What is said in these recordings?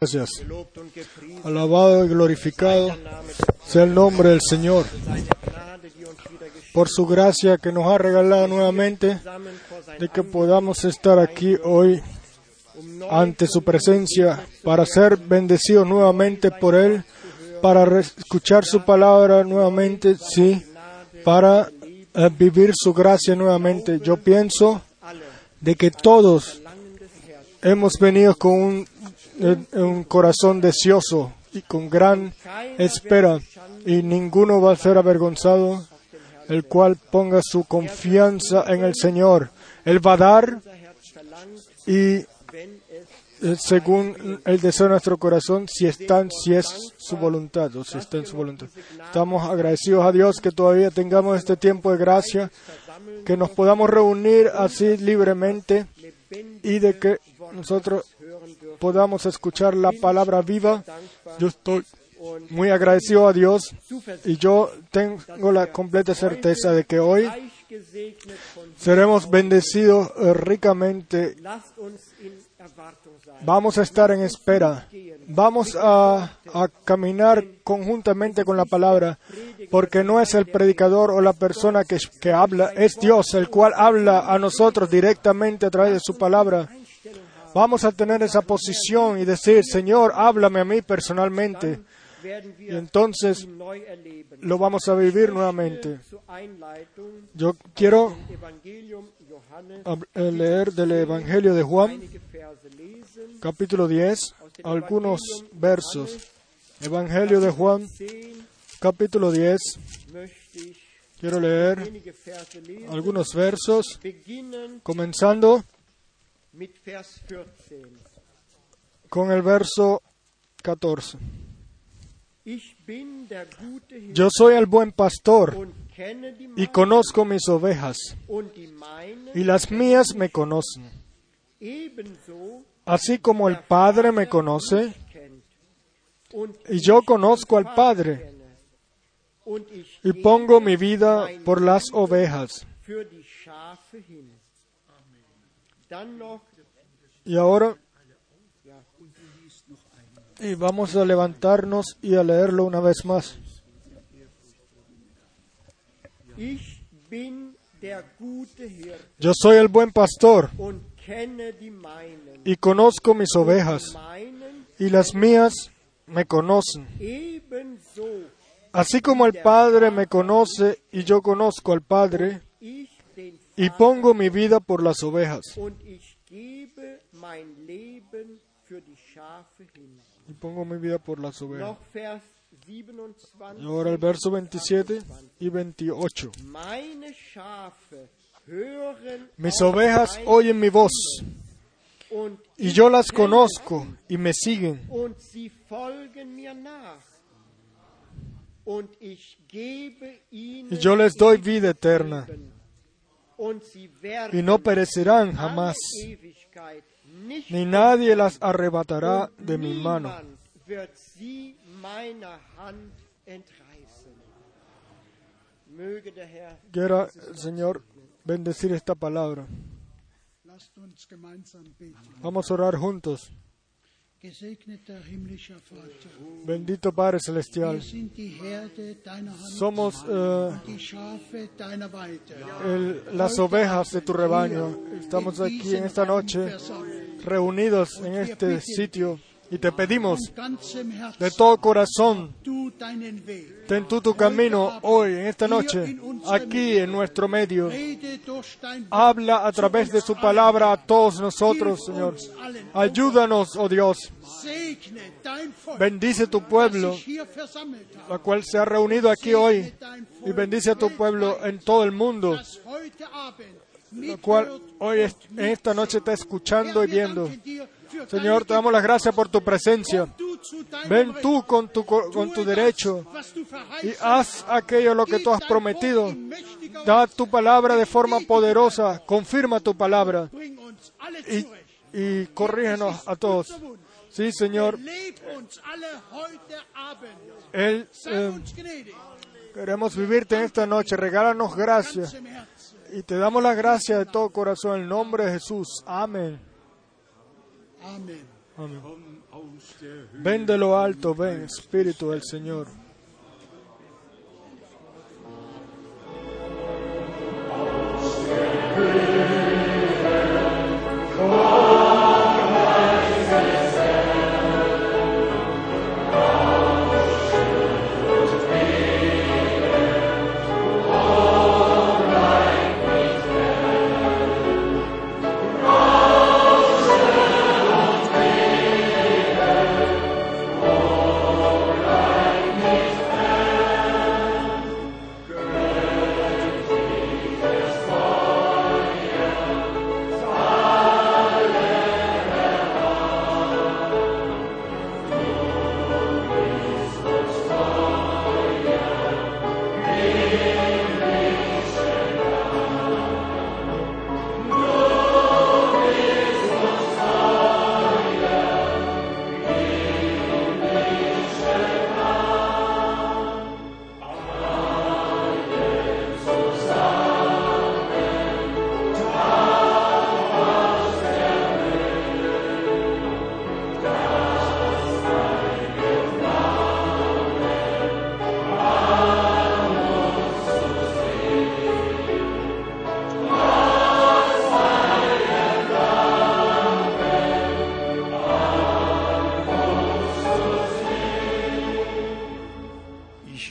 Gracias. Alabado y glorificado sea el nombre del Señor por su gracia que nos ha regalado nuevamente de que podamos estar aquí hoy ante su presencia para ser bendecidos nuevamente por Él, para escuchar su palabra nuevamente, sí, para eh, vivir su gracia nuevamente. Yo pienso de que todos hemos venido con un un corazón deseoso y con gran espera, y ninguno va a ser avergonzado, el cual ponga su confianza en el Señor. Él va a dar y eh, según el deseo de nuestro corazón, si está, si es su voluntad o si está en su voluntad. Estamos agradecidos a Dios que todavía tengamos este tiempo de gracia, que nos podamos reunir así libremente y de que nosotros podamos escuchar la palabra viva. Yo estoy muy agradecido a Dios y yo tengo la completa certeza de que hoy seremos bendecidos ricamente. Vamos a estar en espera. Vamos a, caminar conjuntamente con la palabra, porque no es el predicador o la persona que, habla, es Dios el cual habla a nosotros directamente a través de su palabra. Vamos a tener esa posición y decir, Señor, háblame a mí personalmente. Y entonces lo vamos a vivir nuevamente. Yo quiero eh, leer del Evangelio de Juan, capítulo 10, algunos versos. Evangelio de Juan, capítulo 10. Quiero leer algunos versos, comenzando con el verso 14. Yo soy el buen pastor y conozco mis ovejas y las mías me conocen. Así como el Padre me conoce y yo conozco al Padre y pongo mi vida por las ovejas. Y ahora y vamos a levantarnos y a leerlo una vez más. Yo soy el buen pastor y conozco mis ovejas y las mías me conocen. Así como el Padre me conoce y yo conozco al Padre y pongo mi vida por las ovejas. Y pongo mi vida por las ovejas. Y ahora el verso 27 y 28. Mis ovejas oyen mi voz y yo las conozco y me siguen. Y yo les doy vida eterna. Y no perecerán jamás, ni nadie las arrebatará de mi mano. Quiera Señor bendecir esta palabra. Vamos a orar juntos. Bendito Padre Celestial, somos eh, las ovejas de tu rebaño. Estamos aquí en esta noche reunidos en este sitio y te pedimos de todo corazón, ten tú tu camino hoy, en esta noche, aquí en nuestro medio. Habla a través de su palabra a todos nosotros, Señor. Ayúdanos, oh Dios. Bendice tu pueblo, la cual se ha reunido aquí hoy, y bendice a tu pueblo en todo el mundo, la cual hoy en esta noche está escuchando y viendo. Señor, te damos las gracias por tu presencia. Ven tú con tu, con tu derecho y haz aquello lo que tú has prometido. Da tu palabra de forma poderosa. Confirma tu palabra y, y corrígenos a todos. Sí, Señor. Él, eh, queremos vivirte en esta noche. Regálanos gracias. Y te damos las gracias de todo corazón en el nombre de Jesús. Amén. Amén. Ven de lo alto, ven, Espíritu del Señor.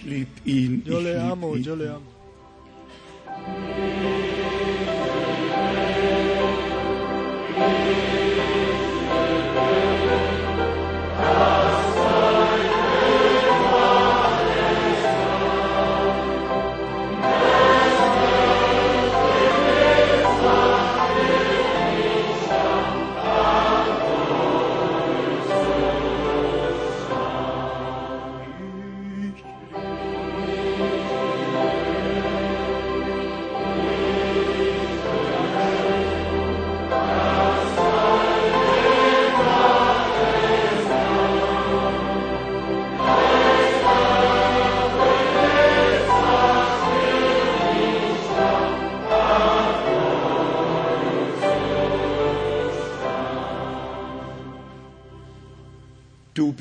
Yo le amo, yo le amo.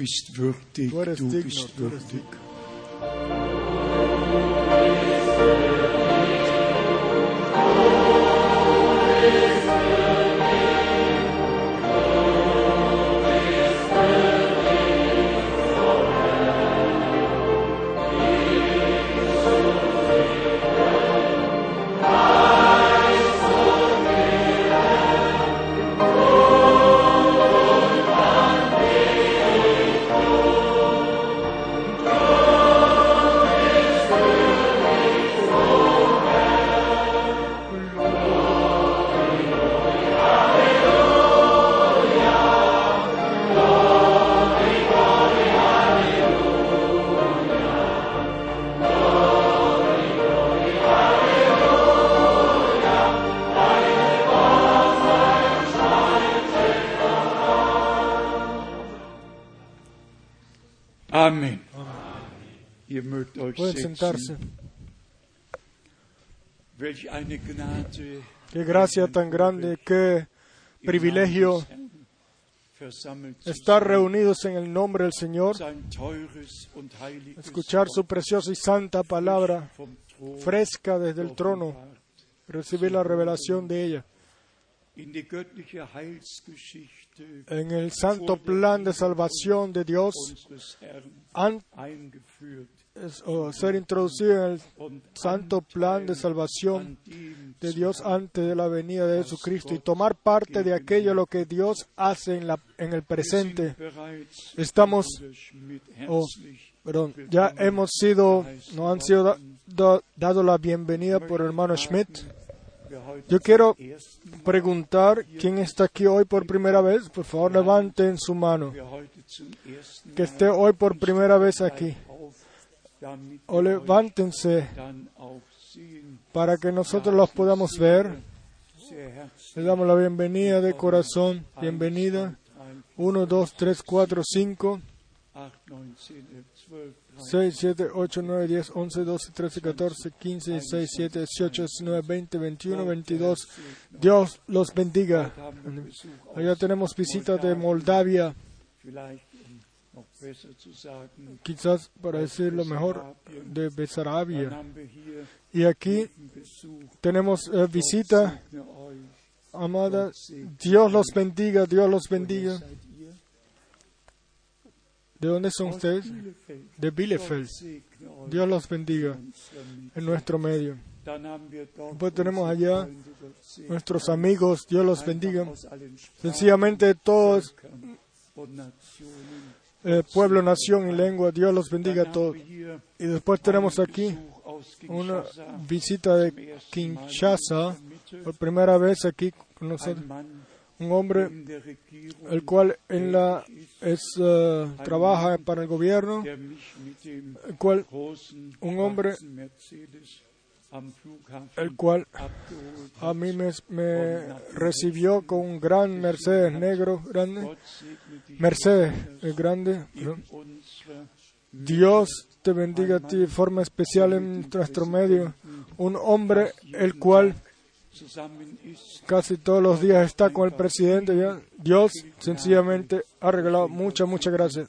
Bist würdig, du bist würdig. Sentarse. Gnade. Qué gracia tan grande, qué privilegio estar reunidos en el nombre del Señor, escuchar su preciosa y santa palabra fresca desde el trono, recibir la revelación de ella. En el santo plan de salvación de Dios, o ser introducido en el santo plan de salvación de Dios antes de la venida de Jesucristo y tomar parte de aquello lo que Dios hace en, la, en el presente. Estamos, oh, perdón, ya hemos sido, nos han sido da- da- dado la bienvenida por el hermano Schmidt. Yo quiero preguntar quién está aquí hoy por primera vez. Por favor, levanten su mano. Que esté hoy por primera vez aquí. O levántense para que nosotros los podamos ver. Le damos la bienvenida de corazón. Bienvenida. ein 1, 2, 3, 4, 5. 8, 9, 10, 11, 12, 6, 7, 8, 9, 10, 11, 12, 13, 14, 15, 16, 17, 18, 19, 20, 21, 22. Dios los bendiga. Allá tenemos visita de Moldavia, quizás para decirlo mejor, de Besarabia. Y aquí tenemos eh, visita, amada. Dios los bendiga, Dios los bendiga. ¿De dónde son ustedes? De Bielefeld. Dios los bendiga en nuestro medio. Después tenemos allá Nuestros amigos, Dios los bendiga. Sencillamente todos. Eh, pueblo, nación y lengua, Dios los bendiga a todos. Y después tenemos aquí una visita de Kinshasa, por primera vez aquí con nosotros, un hombre el cual en la es eh, trabaja para el gobierno, un hombre, el cual a mí me, recibió con un gran Mercedes negro grande, Mercedes grande. Dios te bendiga a ti de forma especial en nuestro medio, un hombre el cual casi todos los días está con el presidente. ¿ya? Dios sencillamente ha regalado muchas, muchas gracias.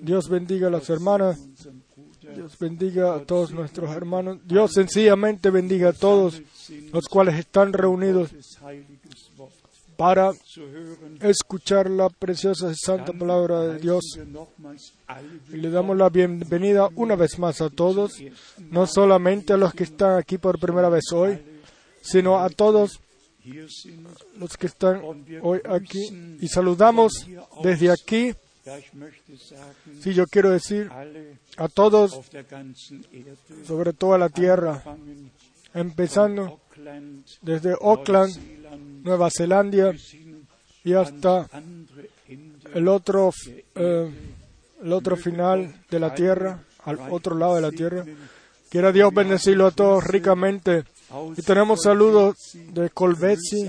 Dios bendiga a las hermanas, Dios bendiga a todos nuestros hermanos, Dios sencillamente bendiga a todos los cuales están reunidos para escuchar la preciosa y santa palabra de Dios. Y le damos la bienvenida una vez más a todos, no solamente a los que están aquí por primera vez hoy, sino a todos los que están hoy aquí. Y saludamos desde aquí, Si yo quiero decir, a todos sobre toda la tierra, empezando desde Auckland, Nueva Zelanda y hasta el otro, eh, el otro final de la tierra, al otro lado de la tierra. Quiera Dios bendecirlo a todos ricamente. Y tenemos saludos de Colbetsi,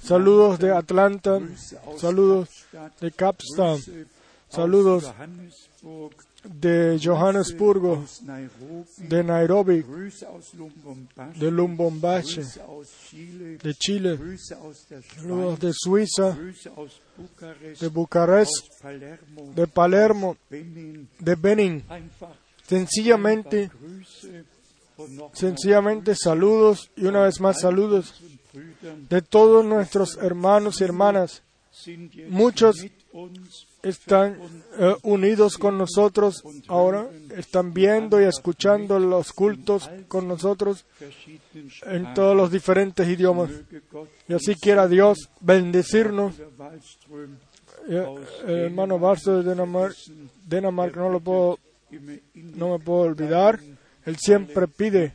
saludos de Atlanta, saludos de Capstan, saludos de Johannesburgo, de Nairobi, de Chile, de Chile, saludos de Suiza, de Bucarest, de Palermo, de Benin. Sencillamente, sencillamente saludos y una vez más saludos de todos nuestros hermanos y hermanas. Muchos están eh, unidos con nosotros ahora, están viendo y escuchando los cultos con nosotros en todos los diferentes idiomas. Y así quiera Dios bendecirnos. Wallström Eh, El hermano Barso de Dinamarca, Dinamarca no lo puedo, no me puedo olvidar. Él siempre pide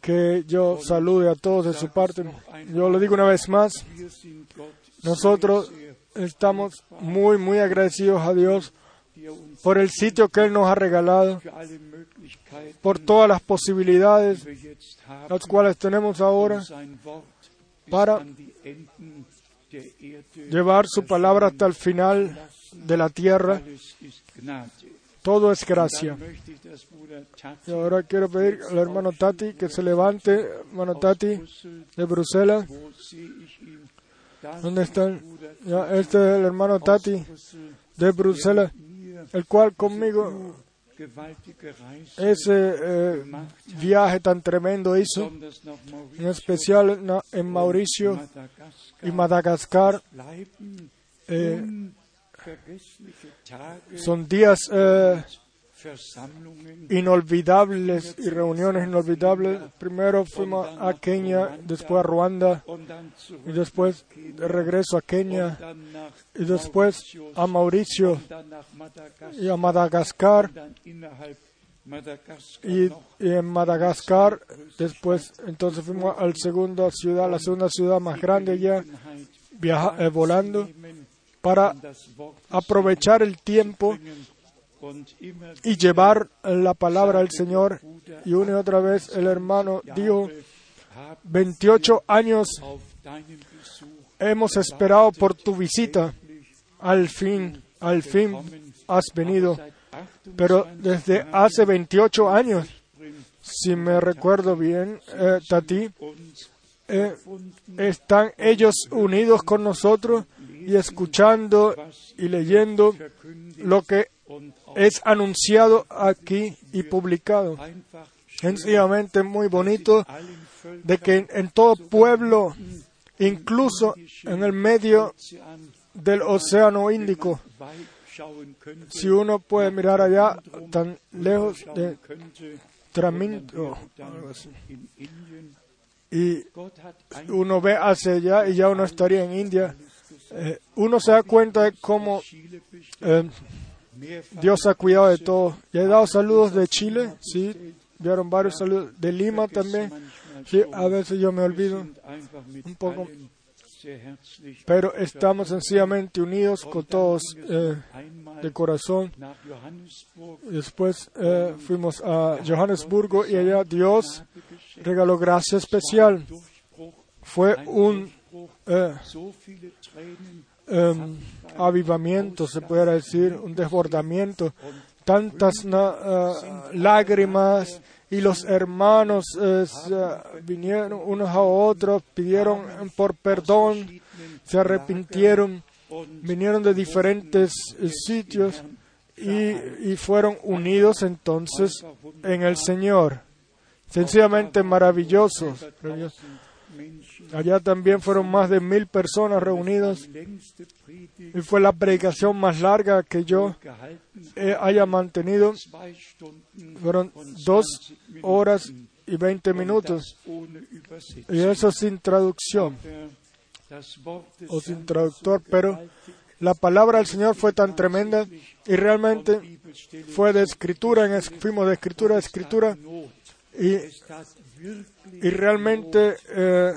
que yo salude a todos de su parte. Yo lo digo una vez más, nosotros estamos muy, muy agradecidos a Dios por el sitio que Él nos ha regalado, por todas las posibilidades las cuales tenemos ahora para llevar su palabra hasta el final de la tierra. Todo es gracia. Y ahora quiero pedir al hermano Tati que se levante, hermano Tati de Bruselas. ¿Dónde están? Bruder Ya, este es el hermano Tati de Bruselas, el cual conmigo ese eh, viaje tan tremendo hizo, en especial en- Mauricio y Madagascar. Eh, son días eh, inolvidables y reuniones inolvidables. Primero fuimos a Kenia, después a Ruanda y después de regreso a Kenia y después a Mauricio y a Madagascar y, en Madagascar después entonces fuimos a la segunda ciudad, la segunda ciudad más grande ya viaja, eh, volando para aprovechar el tiempo y llevar la palabra al Señor. Y una y otra vez el hermano dijo, hab 28 años hemos esperado por tu visita. Al fin al fin has venido. Pero desde hace 28 años, si me recuerdo bien, eh, Tati, eh, están ellos unidos con nosotros y escuchando y leyendo lo que es anunciado aquí y publicado. Sencillamente muy bonito de que en todo pueblo, incluso en el medio del Océano Índico, si uno puede mirar allá tan lejos de Traminto, y uno ve hacia allá y ya uno estaría en India, eh, uno se da cuenta de cómo eh, Dios ha cuidado de todo. Ya he dado saludos de Chile, sí, vieron varios saludos de Lima también. A veces yo me olvido un poco, pero estamos sencillamente unidos con todos eh, de corazón. Después eh, fuimos a Johannesburgo y allá Dios regaló gracia especial. Fue un eh, em, avivamiento, se pudiera decir, un desbordamiento. Tantas lágrimas y los hermanos vinieron unos a otros, pidieron por perdón, se arrepintieron, vinieron de diferentes sitios y, fueron unidos entonces en el Señor. Sencillamente maravillosos. Allá también fueron más de mil personas reunidas y fue la predicación más larga que yo haya mantenido. Fueron dos horas y veinte minutos y eso sin traducción o sin traductor, pero la palabra del Señor fue tan tremenda y realmente fue de escritura, en, fuimos de escritura a escritura y, y realmente eh,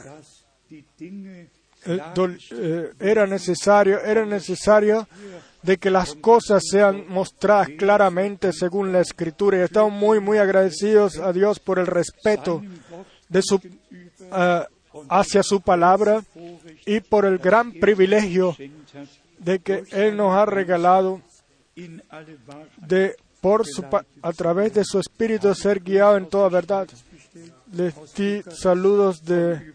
eh, era necesario, era necesario de que las cosas sean mostradas claramente según la escritura y estamos muy, muy agradecidos a Dios por el respeto eh, hacia su palabra y por el gran privilegio de que Él nos ha regalado de por su, a través de su espíritu ser guiado en toda verdad. Les di saludos de,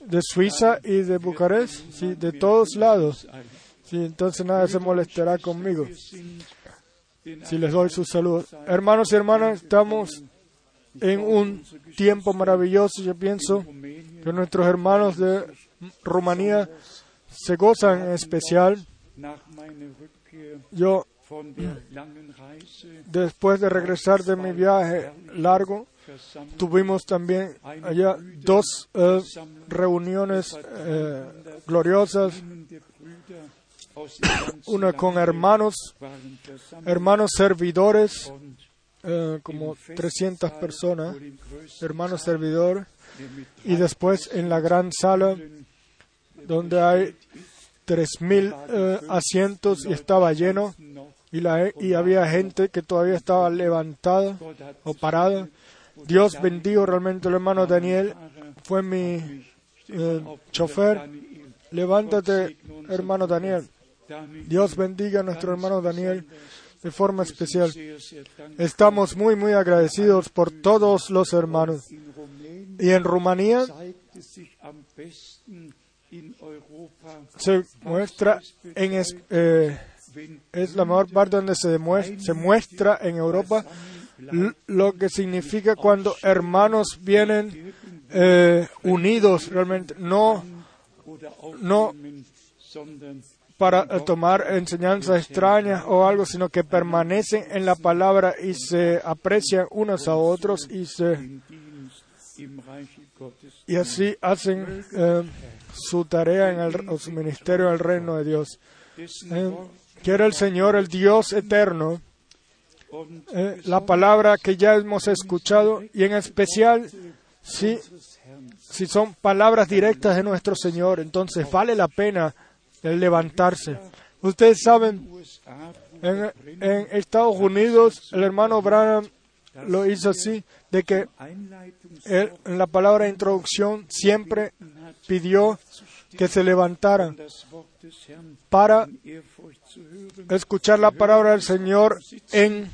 de Suiza y de Bucarest, sí, de todos lados. Sí, entonces nadie se molestará conmigo si les doy sus saludos. Hermanos y hermanas, estamos en un tiempo maravilloso. Yo pienso que nuestros hermanos de Rumanía se gozan especial. Yo, después de regresar de mi viaje largo, tuvimos también allá dos eh, reuniones eh, gloriosas, una con hermanos, hermanos servidores, eh, como 300 personas, hermanos servidor, y después en la gran sala donde hay 3.000 eh, asientos y estaba lleno. Y, la, y había gente que todavía estaba levantada o parada. Dios bendijo realmente al hermano Daniel, fue mi eh, chofer. Levántate, hermano Daniel. Dios bendiga a nuestro hermano Daniel de forma especial. Estamos muy, muy agradecidos por todos los hermanos. Y en Rumanía se muestra eh, es la mejor parte donde se, demuestra, se muestra en Europa lo que significa cuando hermanos vienen eh, unidos realmente, no, no para tomar enseñanzas extrañas o algo, sino que permanecen en la palabra y se aprecian unos a otros y se y así hacen eh, su tarea en el, o su ministerio en el reino de Dios. Eh, quiere el Señor, el Dios eterno, eh, la palabra que ya hemos escuchado y en especial si, si son palabras directas de nuestro Señor, entonces vale la pena el levantarse. Ustedes saben, en, en Estados Unidos el hermano Branham lo hizo así, de que él, en la palabra de introducción siempre pidió que se levantaran para escuchar la palabra del Señor en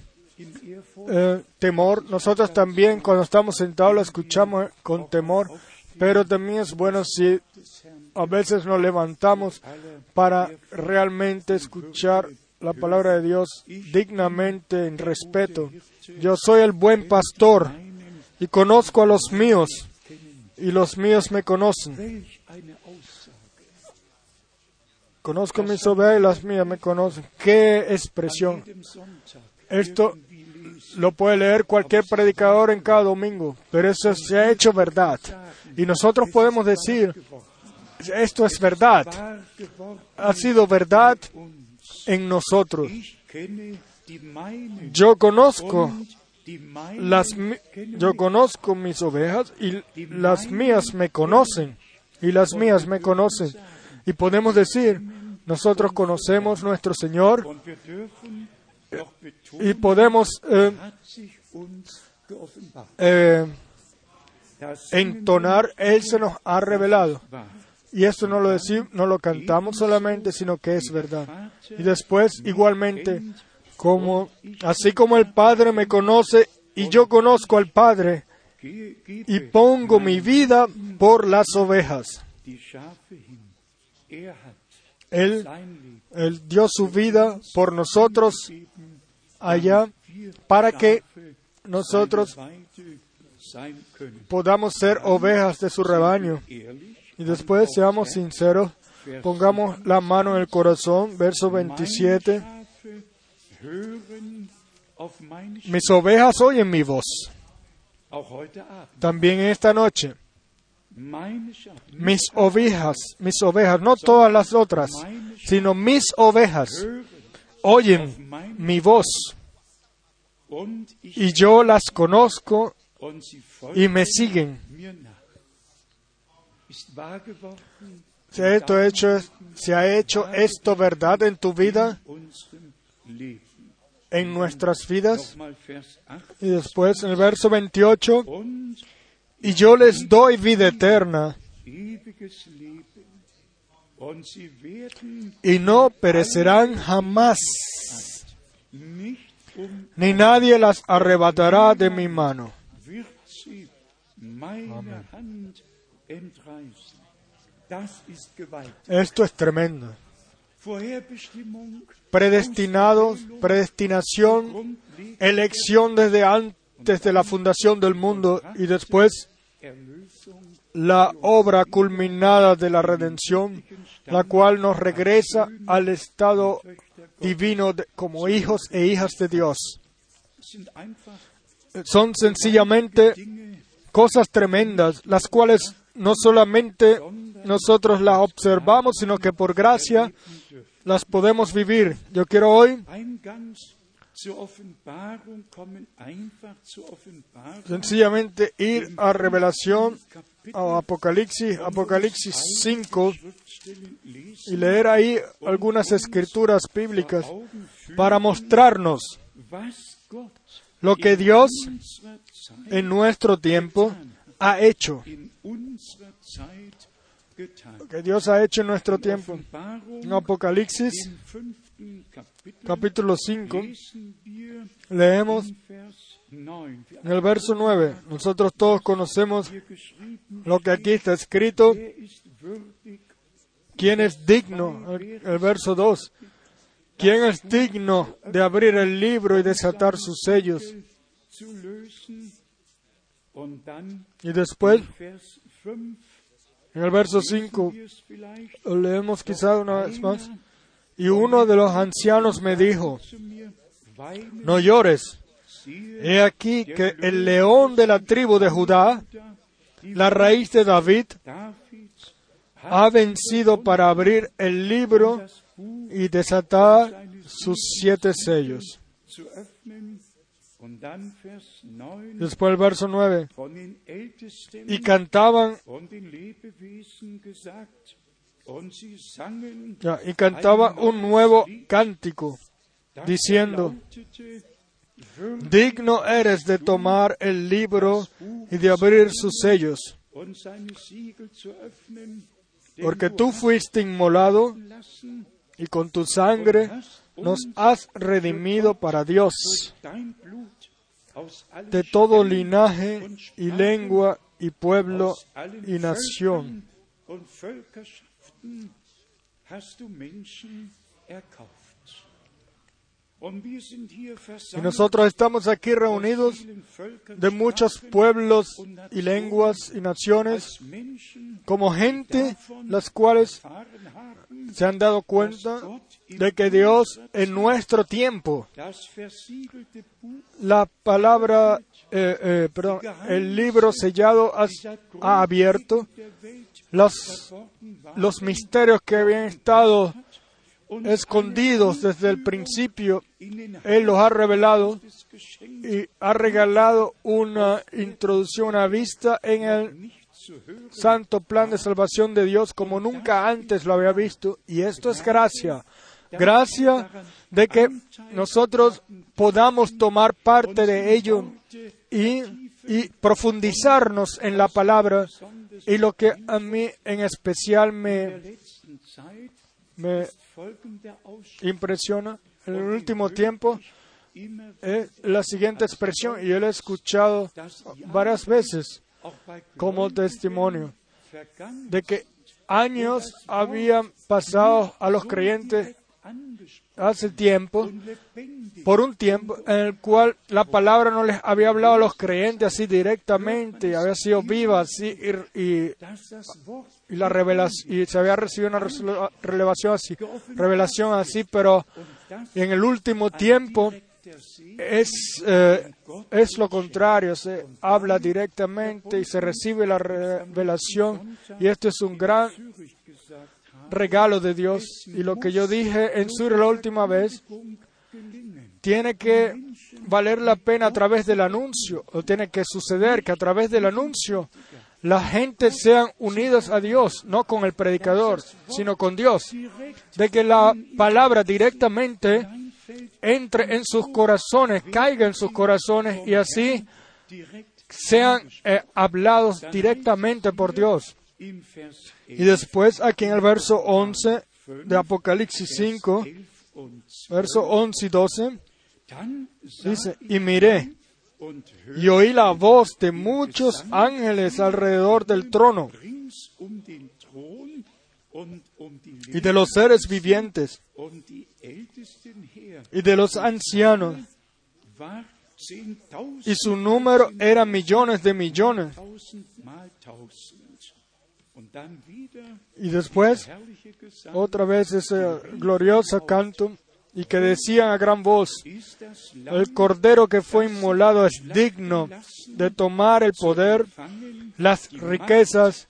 eh, temor. Nosotros también cuando estamos sentados la escuchamos con temor, pero también es bueno si a veces nos levantamos para realmente escuchar la palabra de Dios dignamente, en respeto. Yo soy el buen pastor y conozco a los míos y los míos me conocen. Conozco mis ovejas y las mías me conocen. ¡Qué expresión! Esto lo puede leer cualquier predicador en cada domingo, pero eso se ha hecho verdad. Y nosotros podemos decir, esto es verdad. Ha sido verdad en nosotros. Yo conozco las yo conozco mis ovejas y las mías me conocen y las mías me conocen y podemos decir nosotros conocemos nuestro Señor y podemos eh, eh, entonar Él se nos ha revelado y esto no lo decimos, no lo cantamos solamente, sino que es verdad. Y después, igualmente, como así como el Padre me conoce y yo conozco al Padre y pongo mi vida por las ovejas. Él, él dio su vida por nosotros allá para que nosotros podamos ser ovejas de su rebaño. Y después, seamos sinceros, pongamos la mano en el corazón, verso 27. Mis ovejas oyen mi voz. También esta noche. Mis ovejas, mis ovejas, no todas las otras, sino mis ovejas oyen mi voz. Y yo las conozco y me siguen. ¿Se ha, hecho, ¿Se ha hecho esto verdad en tu vida? En nuestras vidas. Y después en el verso 28, y yo les doy vida eterna. Y no perecerán jamás, ni nadie las arrebatará de mi mano. Amén. Esto es tremendo. Predestinados, predestinación, elección desde antes de la fundación del mundo y después la obra culminada de la redención, la cual nos regresa al estado divino como hijos e hijas de Dios. Son sencillamente cosas tremendas, las cuales no solamente nosotros las observamos, sino que por gracia las podemos vivir. Yo quiero hoy sencillamente ir a revelación, a Apocalipsis, Apocalipsis 5, y leer ahí algunas escrituras bíblicas para mostrarnos lo que Dios en nuestro tiempo ha hecho. Lo que Dios ha hecho en nuestro tiempo. En Apocalipsis, capítulo 5, leemos en el verso 9. Nosotros todos conocemos lo que aquí está escrito. ¿Quién es digno? El, verso 2. ¿Quién es digno de abrir el libro y desatar sus sellos? Y después, en el verso 5, leemos quizá una vez más, y uno de los ancianos me dijo, no llores, he aquí que el león de la tribu de Judá, la raíz de David, ha vencido para abrir el libro y desatar sus siete sellos. Después el verso 9. Y cantaban y cantaba un nuevo cántico diciendo, digno eres de tomar el libro y de abrir sus sellos, porque tú fuiste inmolado y con tu sangre nos has redimido para Dios. de todo linaje y lengua y pueblo y nación. Y nosotros estamos aquí reunidos de muchos pueblos y lenguas y naciones como gente las cuales se han dado cuenta de que Dios en nuestro tiempo, la palabra, eh, eh, perdón, el libro sellado ha, ha abierto los, los misterios que habían estado escondidos desde el principio, Él los ha revelado y ha regalado una introducción, una vista en el santo plan de salvación de Dios como nunca antes lo había visto. Y esto es gracia. Gracia de que nosotros podamos tomar parte de ello y, y profundizarnos en la palabra. Y lo que a mí en especial me, impresiona en el último tiempo es la siguiente expresión, y yo la he escuchado varias veces como testimonio, de que años habían pasado a los creyentes hace tiempo, por un tiempo en el cual la palabra no les había hablado a los creyentes así directamente, había sido viva así y, la revelación, y se había recibido una revelación así, revelación así, pero en el último tiempo es, eh, es lo contrario, se habla directamente y se recibe la revelación y esto es un gran regalo de Dios. Y lo que yo dije en Sur la última vez, tiene que valer la pena a través del anuncio, o tiene que suceder que a través del anuncio la gente sean unidas a Dios, no con el predicador, sino con Dios. De que la palabra directamente entre en sus corazones, caiga en sus corazones y así sean eh, hablados directamente por Dios. Y después, aquí en el verso 11 de Apocalipsis 5, verso 11 y 12, dice, y miré y oí la voz de muchos ángeles alrededor del trono y de los seres vivientes y de los ancianos. Y su número era millones de millones. Y después, otra vez ese glorioso canto, y que decían a gran voz, el cordero que fue inmolado es digno de tomar el poder, las riquezas,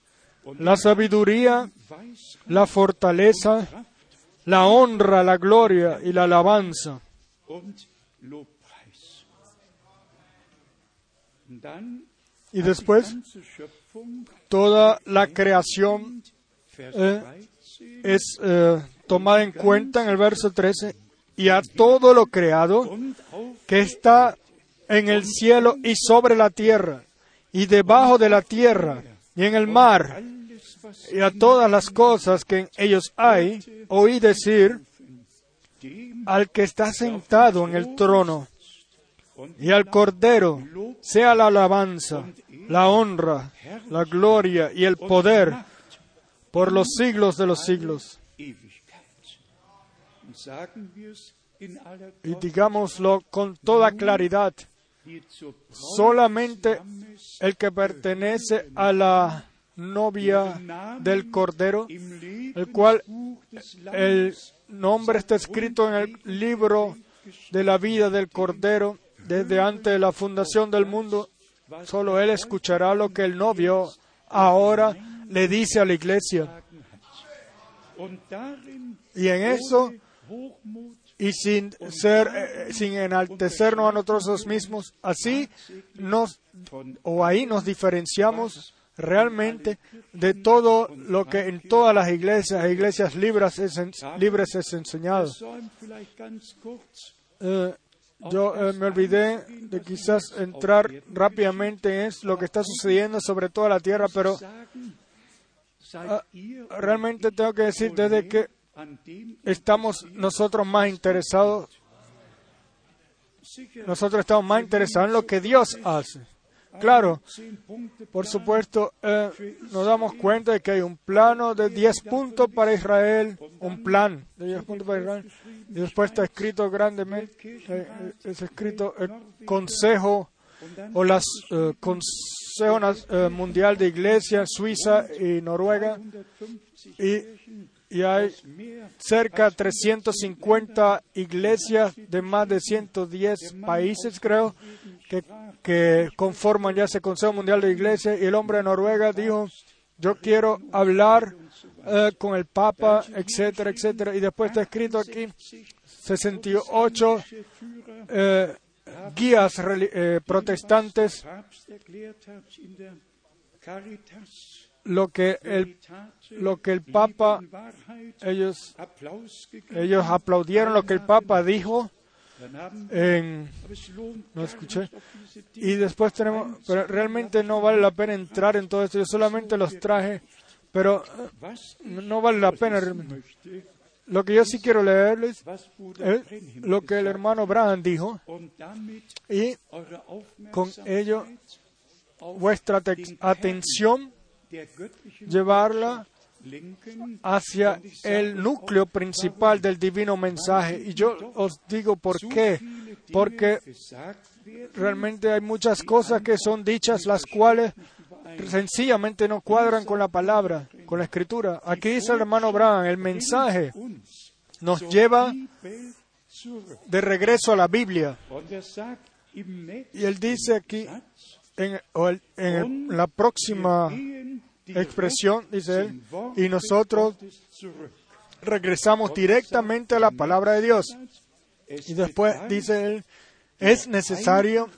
la sabiduría, la fortaleza, la honra, la gloria y la alabanza. Y después, toda la creación eh, es eh, tomada en cuenta en el verso 13, y a todo lo creado que está en el cielo y sobre la tierra, y debajo de la tierra, y en el mar, y a todas las cosas que en ellos hay, oí decir al que está sentado en el trono y al Cordero sea la alabanza, la honra, la gloria y el poder por los siglos de los siglos. Y digámoslo con toda claridad, solamente el que pertenece a la novia del Cordero, el cual el nombre está escrito en el libro de la vida del Cordero desde antes de la fundación del mundo. Solo él escuchará lo que el novio ahora le dice a la iglesia. Y en eso, y sin ser, eh, sin enaltecernos a nosotros mismos, así nos, o ahí nos diferenciamos realmente de todo lo que en todas las iglesias, iglesias libres es, libres es enseñado. Eh, yo eh, me olvidé de quizás entrar rápidamente en lo que está sucediendo sobre toda la tierra, pero ah, realmente tengo que decir desde que estamos nosotros más interesados, nosotros estamos más interesados en lo que Dios hace. Claro, por supuesto, eh, nos damos cuenta de que hay un plano de 10 puntos para Israel, un plan de 10 puntos para Israel, y después está escrito grandemente, eh, eh, es escrito el Consejo o las eh, Consejo Mundial de Iglesia, Suiza y Noruega, 150 y, y hay cerca de 350 iglesias de más de 110 países, creo, que, conforman ya ese Consejo Mundial de Iglesia. Y el hombre de Noruega dijo, yo quiero hablar eh, con el Papa, etcétera, etcétera. Y después está escrito aquí 68 Führer eh, guías eh, protestantes, Lo que el, lo que el Papa, ellos, ellos aplaudieron lo que el Papa dijo en No escuché. Y después tenemos, pero realmente no vale la pena entrar en todo esto. Yo solamente los traje, pero eh, no vale la pena realmente. Lo que yo sí quiero leerles es lo que el hermano Braham dijo y con ello vuestra te- atención llevarla hacia el núcleo principal del divino mensaje. Y yo os digo por qué. Porque realmente hay muchas cosas que son dichas las cuales sencillamente no cuadran con la palabra, con la escritura. Aquí dice el hermano Braham, el mensaje nos lleva de regreso a la Biblia. Y él dice aquí, en, la próxima expresión, dice él, y nosotros regresamos directamente a la palabra de Dios. Y después dice él, es necesario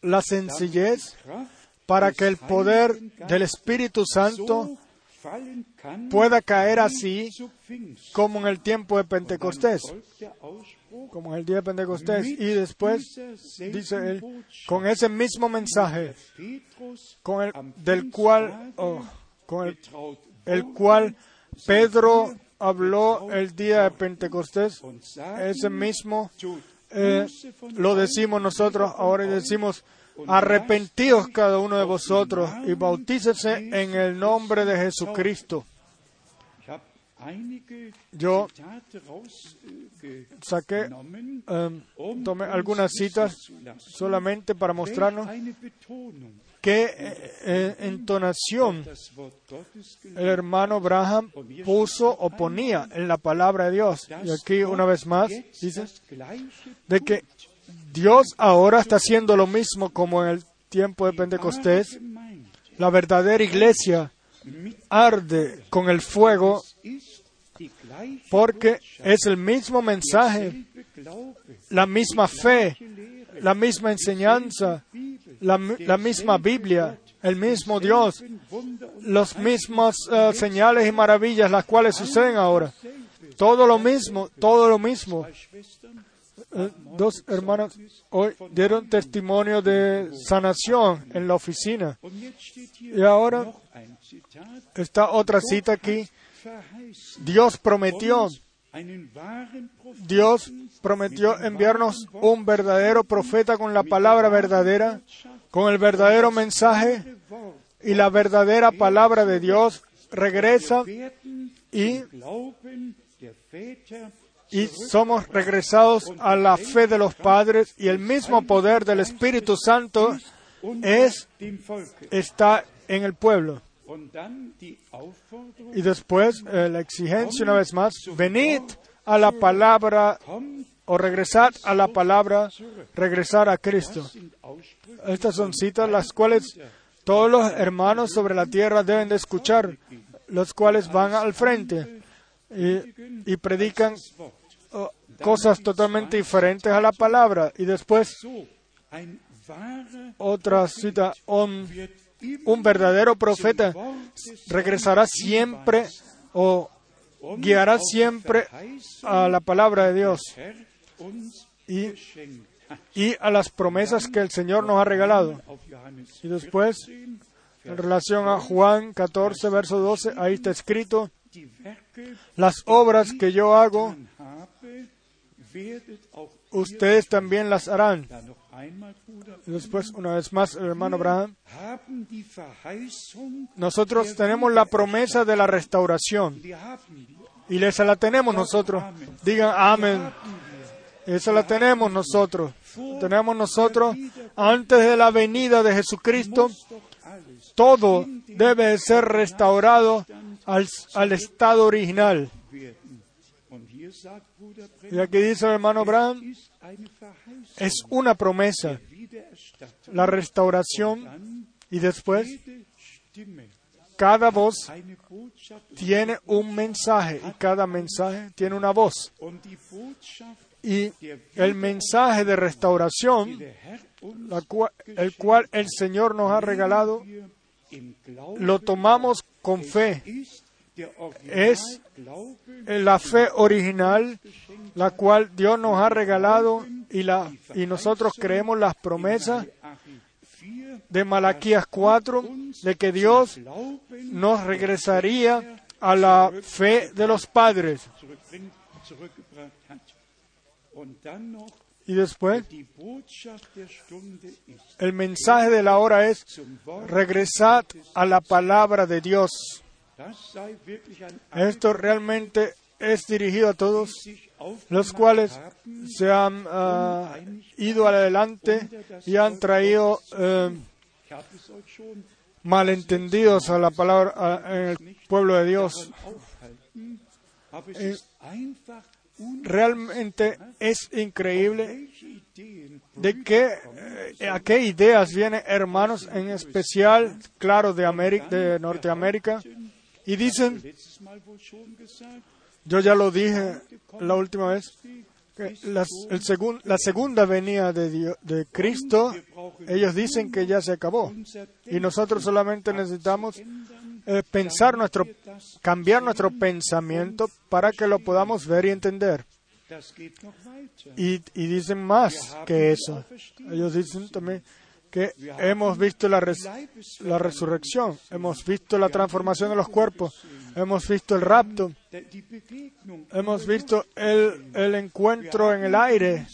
la sencillez para que el poder del Espíritu Santo pueda caer así como en el tiempo de Pentecostés, como en el día de Pentecostés. Y después dice él, con ese mismo mensaje, con el, del cual, oh, con el, el cual Pedro habló el día de. Pentecostés, ese mismo eh, lo decimos nosotros ahora y decimos, arrepentíos cada uno de vosotros y bautícese en el nombre de Jesucristo. Yo saqué, em, um tomé algunas citas solamente para mostrarnos qué eh, eh, entonación el hermano Braham puso o ponía en la palabra de Dios. Y aquí una vez más dice de que Dios ahora está haciendo lo mismo como en el tiempo de Pentecostés. La verdadera iglesia arde con el fuego porque es el mismo mensaje, la misma fe, la misma enseñanza, la, la misma Biblia, el mismo Dios, las mismas eh, señales y maravillas las cuales suceden ahora. Todo lo mismo, todo lo mismo. Eh, dos hermanas hoy dieron testimonio de sanación en la oficina. Y ahora está otra cita aquí. Dios prometió, Dios prometió enviarnos un verdadero profeta con la palabra verdadera, con el verdadero mensaje y la verdadera palabra de Dios regresa y, y somos regresados a la fe de los padres y el mismo poder del Espíritu Santo es, está en el pueblo. Y después eh, la exigencia una vez más, venid a la palabra o regresar a la palabra, regresar a Cristo. Estas son citas las cuales todos los hermanos sobre la tierra deben de escuchar, los cuales van al frente y, y predican oh, cosas totalmente diferentes a la palabra. Y después otra cita, immer un verdadero profeta regresará siempre o guiará siempre a la palabra de Dios y, y a las promesas que el Señor nos ha regalado. Y después, 14, en relación a Juan 14, verso 12, ahí está escrito, Las obras que yo hago, ustedes también las harán. Después, una vez más, el hermano Abraham, nosotros tenemos la promesa de la restauración. Y esa la tenemos nosotros. Digan amén. Esa la tenemos nosotros. Tenemos nosotros antes de la venida de Jesucristo. Todo debe de ser restaurado al, al estado original. Y aquí dice el hermano Verheißung, es una promesa, la restauración y después cada voz tiene un mensaje y cada mensaje tiene una voz. Y el mensaje de restauración, el cual el Señor nos ha regalado, lo tomamos con fe. Es la fe original, la cual Dios nos ha regalado y, la, y nosotros creemos las promesas Achim 4 de Malaquías 4 de que Dios nos regresaría a la fe de los padres. Y después, el mensaje de la hora es, regresad a la palabra de Dios. Esto realmente es dirigido a todos los cuales se han ah, ido adelante y han traído eh, malentendidos a la palabra en el pueblo de Dios. einfach Realmente es increíble de qué, eh, a qué ideas vienen hermanos, en especial, claro, de, de Norteamérica, y dicen, yo ya lo dije la última vez, que las- el la segunda venida de, de Cristo, ellos dicen que ya se acabó. Y nosotros solamente necesitamos eh, pensar nuestro, cambiar nuestro pensamiento para que lo podamos ver y entender. Y, y dicen más que eso. Ellos dicen también que hemos visto la, res- la resurrección, hemos visto la transformación de los cuerpos, hemos visto el rapto, hemos visto el, el encuentro en el aire,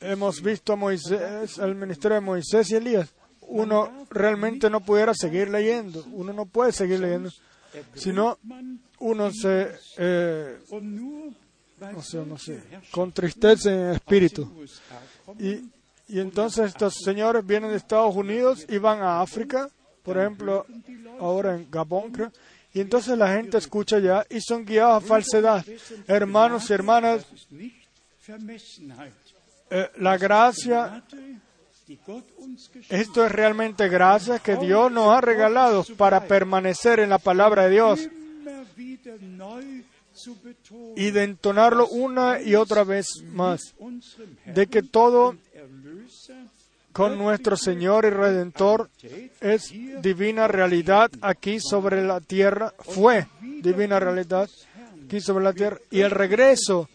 hemos visto Moisés, el ministerio de Moisés y Elías. Uno realmente no pudiera seguir leyendo, uno no puede seguir leyendo, sino uno se, eh, no sé, no sé, con tristeza en espíritu. USA kommen, Y, y entonces estos señores vienen de Estados Unidos y van a África, por ejemplo, ahora en Gabón, creo, y entonces la gente escucha ya y son guiados a falsedad. Hermanos y hermanas, eh, la gracia, esto es realmente gracia que Dios nos ha regalado para permanecer en la palabra de Dios y de entonarlo una y otra vez más, de que todo con nuestro Señor y Redentor es divina realidad aquí sobre la tierra, fue divina realidad aquí sobre la tierra, y el regreso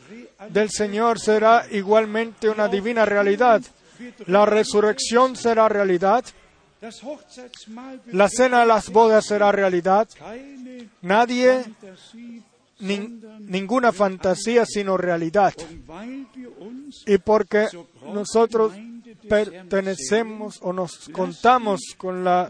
del Señor será igualmente una divina realidad. La resurrección será realidad, la cena de las bodas será realidad, nadie, ninguna fantasía, sino realidad. Y porque nosotros pertenecemos o nos contamos con la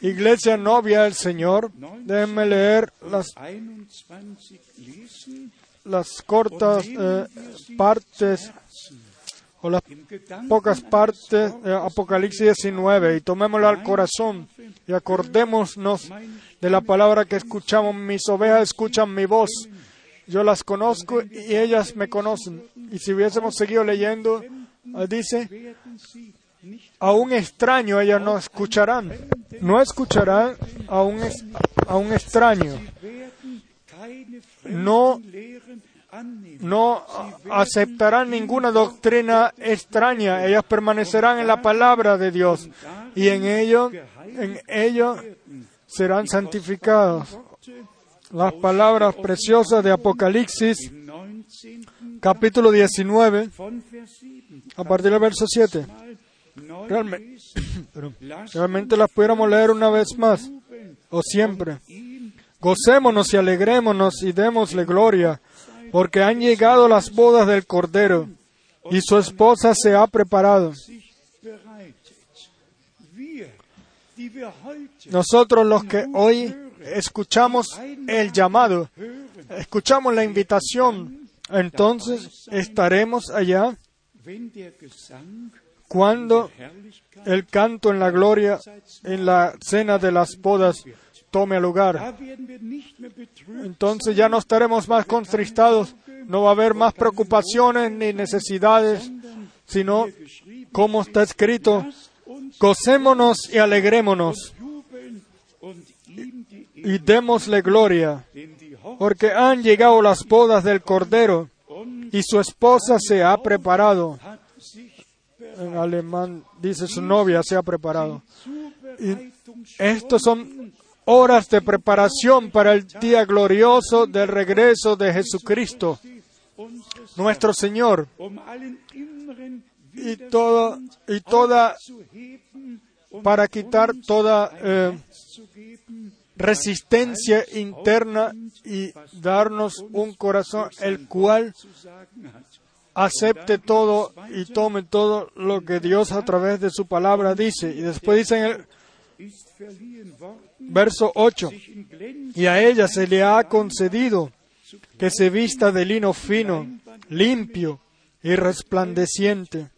iglesia novia del Señor, déjenme leer las, 21 lesen, las cortas eh, partes o las pocas partes de Apocalipsis 19 y tomémoslo al corazón y acordémonos de la palabra que escuchamos. Mis ovejas escuchan mi voz. Yo las conozco y ellas me conocen. Y si hubiésemos seguido leyendo, dice, a un extraño ellas no escucharán. No escucharán a un, a un extraño. No, no aceptarán ninguna doctrina extraña. Ellas permanecerán en la palabra de Dios y en ello, en ello serán santificados. Las palabras preciosas de Apocalipsis, Im 19. Capítulo 19, von Vers 7 a partir del verso 7. mal neu Realmente, realmente las pudiéramos leer una vez más o siempre. Gocémonos y alegrémonos y démosle gloria, porque han llegado las bodas del Cordero y su esposa se ha preparado. Nosotros los que hoy escuchamos el llamado, escuchamos la invitación, entonces estaremos allá cuando el canto en la gloria, en la cena de las bodas, tome lugar. Entonces ya no estaremos más contristados, no va a haber más preocupaciones ni necesidades, sino, como está escrito, gocémonos y alegrémonos y démosle gloria, porque han llegado las bodas del Cordero y su esposa se ha preparado. En alemán dice su novia se ha preparado. Zubereitung Estos son horas de preparación para el día glorioso del regreso de Jesucristo, nuestro Señor, y toda, y toda para quitar toda eh, resistencia interna y darnos un corazón el cual acepte todo y tome todo lo que Dios a través de su palabra dice. Y después dice en el verso 8, sich in Glänz y a ella se le ha concedido que se vista de lino fino, limpio y resplandeciente,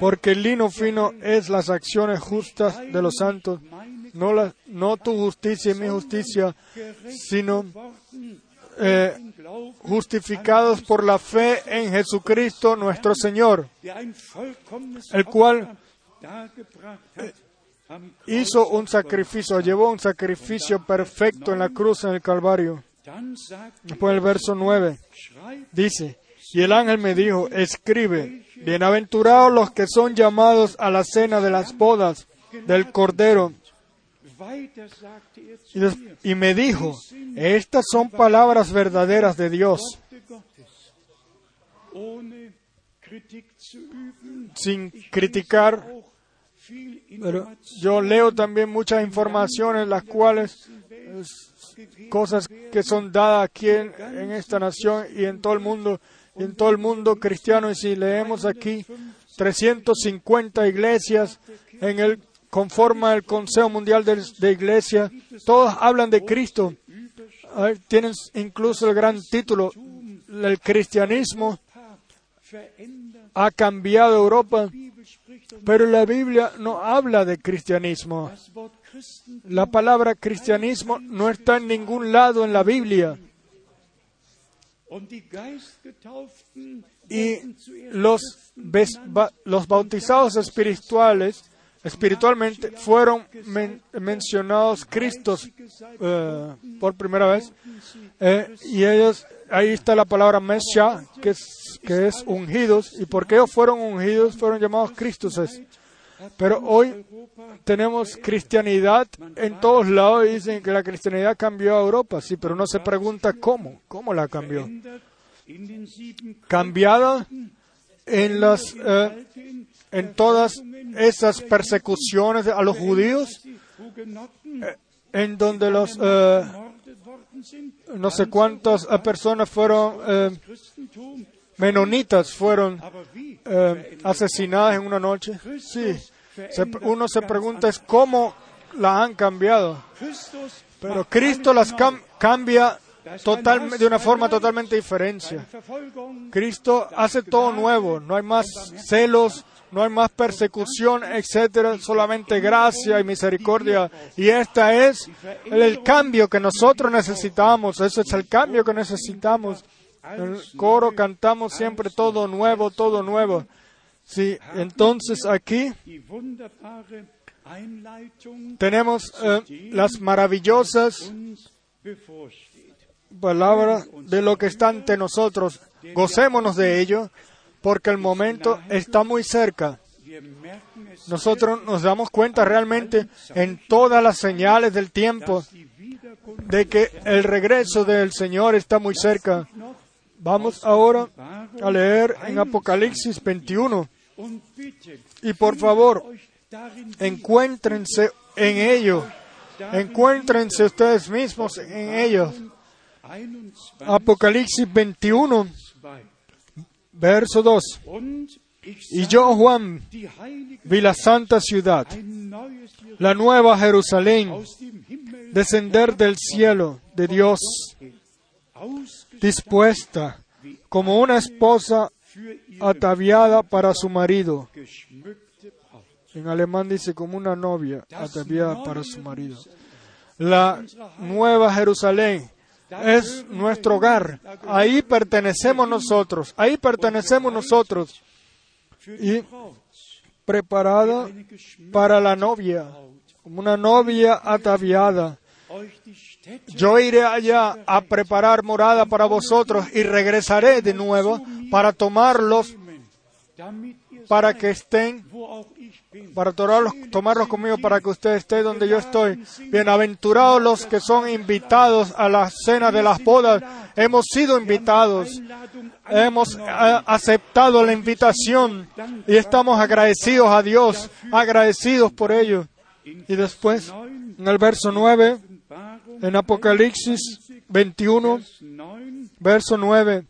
porque el lino fino es las acciones justas de los santos, no, la- no tu justicia y mi justicia, sino eh, justificados por la fe en Jesucristo nuestro Señor, el cual am hizo un sacrificio, llevó un sacrificio perfecto en la cruz en el Calvario. Después el verso 9 schreib dice, y el ángel me dijo, escribe, bienaventurados los que son llamados a la cena de las bodas del Cordero. er Y, me dijo, estas son palabras verdaderas de Dios, sin criticar, pero yo leo también muchas informaciones, las cuales, eh, cosas que son dadas aquí en esta nación y en todo el mundo, en todo el mundo cristiano, y si leemos aquí 350 iglesias en el conforma el Consejo Mundial de, de Iglesia, todos hablan de Cristo. Tienen incluso el gran título, el cristianismo ha cambiado Europa, pero la Biblia no habla de cristianismo. La palabra cristianismo no está en ningún lado en la Biblia. Y los, los bautizados espirituales, espiritualmente, fueron men- mencionados Cristos eh, por primera vez. Eh, y ellos, ahí está la palabra Mesha, que es, que es ungidos. Y porque ellos fueron ungidos, fueron llamados Cristoses. Pero hoy tenemos cristianidad en todos lados y dicen que la cristianidad cambió a Europa. Sí, pero uno se pregunta cómo, cómo la cambió. Cambiada en las eh, en todas esas persecuciones a los judíos, Hugenotten en donde los eh, no sé cuántas eh, personas fueron eh, menonitas fueron eh, asesinadas en una noche. Sí, se- uno se pregunta es cómo la han cambiado. Pero Cristo las cam- cambia total, de una forma totalmente diferente. Cristo hace todo nuevo, no hay más celos, no hay más persecución, etcétera, solamente gracia y misericordia. Y esta es el, el cambio que nosotros necesitamos, ese es el cambio que necesitamos. En el coro cantamos siempre todo nuevo, todo nuevo. Sí, entonces aquí tenemos eh, las maravillosas palabras de lo que está ante nosotros. Gocémonos de ello, porque el momento está muy cerca. Nosotros nos damos cuenta realmente en todas las señales del tiempo de que el regreso del Señor está muy cerca. Vamos ahora a leer en Apocalipsis 21. und bitte Y por favor, Encuéntrense en ello. Encuéntrense ustedes mismos en ellos. Apocalipsis 21, verso 2. Y yo, Juan, vi la santa ciudad, la nueva Jerusalén, descender del cielo de Dios, dispuesta como una esposa ataviada para su marido. En alemán dice como una novia ataviada para su marido. La nueva Jerusalén es nuestro hogar. Ahí pertenecemos nosotros. Ahí pertenecemos nosotros. Y preparada para la novia, como una novia ataviada. Yo iré allá a preparar morada para vosotros y regresaré de nuevo para tomarlos, para que estén, para tomarlos, tomarlos conmigo, para que usted esté donde yo estoy. Bienaventurados los que son invitados a la cena de las bodas. Hemos sido invitados, hemos aceptado la invitación y estamos agradecidos a Dios, agradecidos por ello. Y después, en el verso 9, en Apocalipsis 21, verso 9,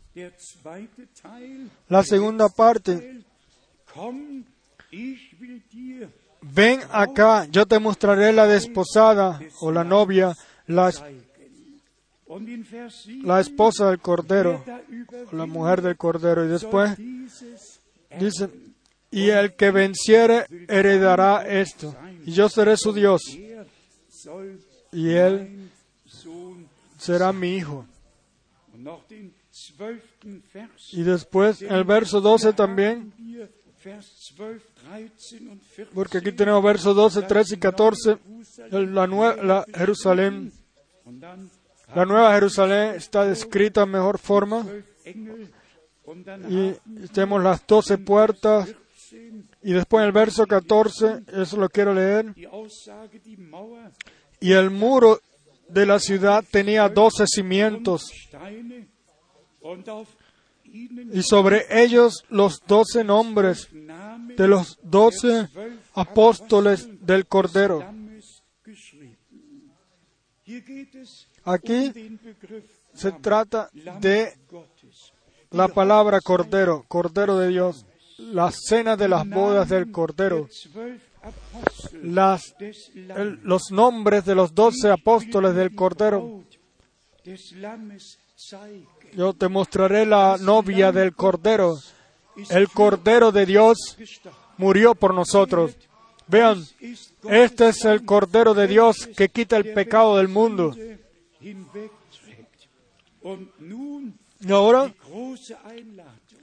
la segunda parte. Ven acá, yo te mostraré la desposada o la novia, la, la esposa del cordero, la mujer del cordero. Y después dice, y el que venciere heredará esto, y yo seré su Dios, y él será mi hijo. Y después, en el verso 12 también, porque aquí tenemos versos 12, 13 y 14, la, nueva, la Jerusalén, la nueva Jerusalén está descrita en mejor forma. Y tenemos las doce puertas. Y después en el verso 14, eso lo quiero leer. Y el muro de la ciudad tenía doce cimientos y sobre ellos los doce nombres de los doce apóstoles del Cordero. Aquí se trata de la palabra Cordero, Cordero de Dios, la cena de las bodas del Cordero, los nombres de los doce apóstoles del Cordero. Yo te mostraré la novia del Cordero. El Cordero de Dios murió por nosotros. Vean, este es el Cordero de Dios que quita el pecado del mundo. Y ahora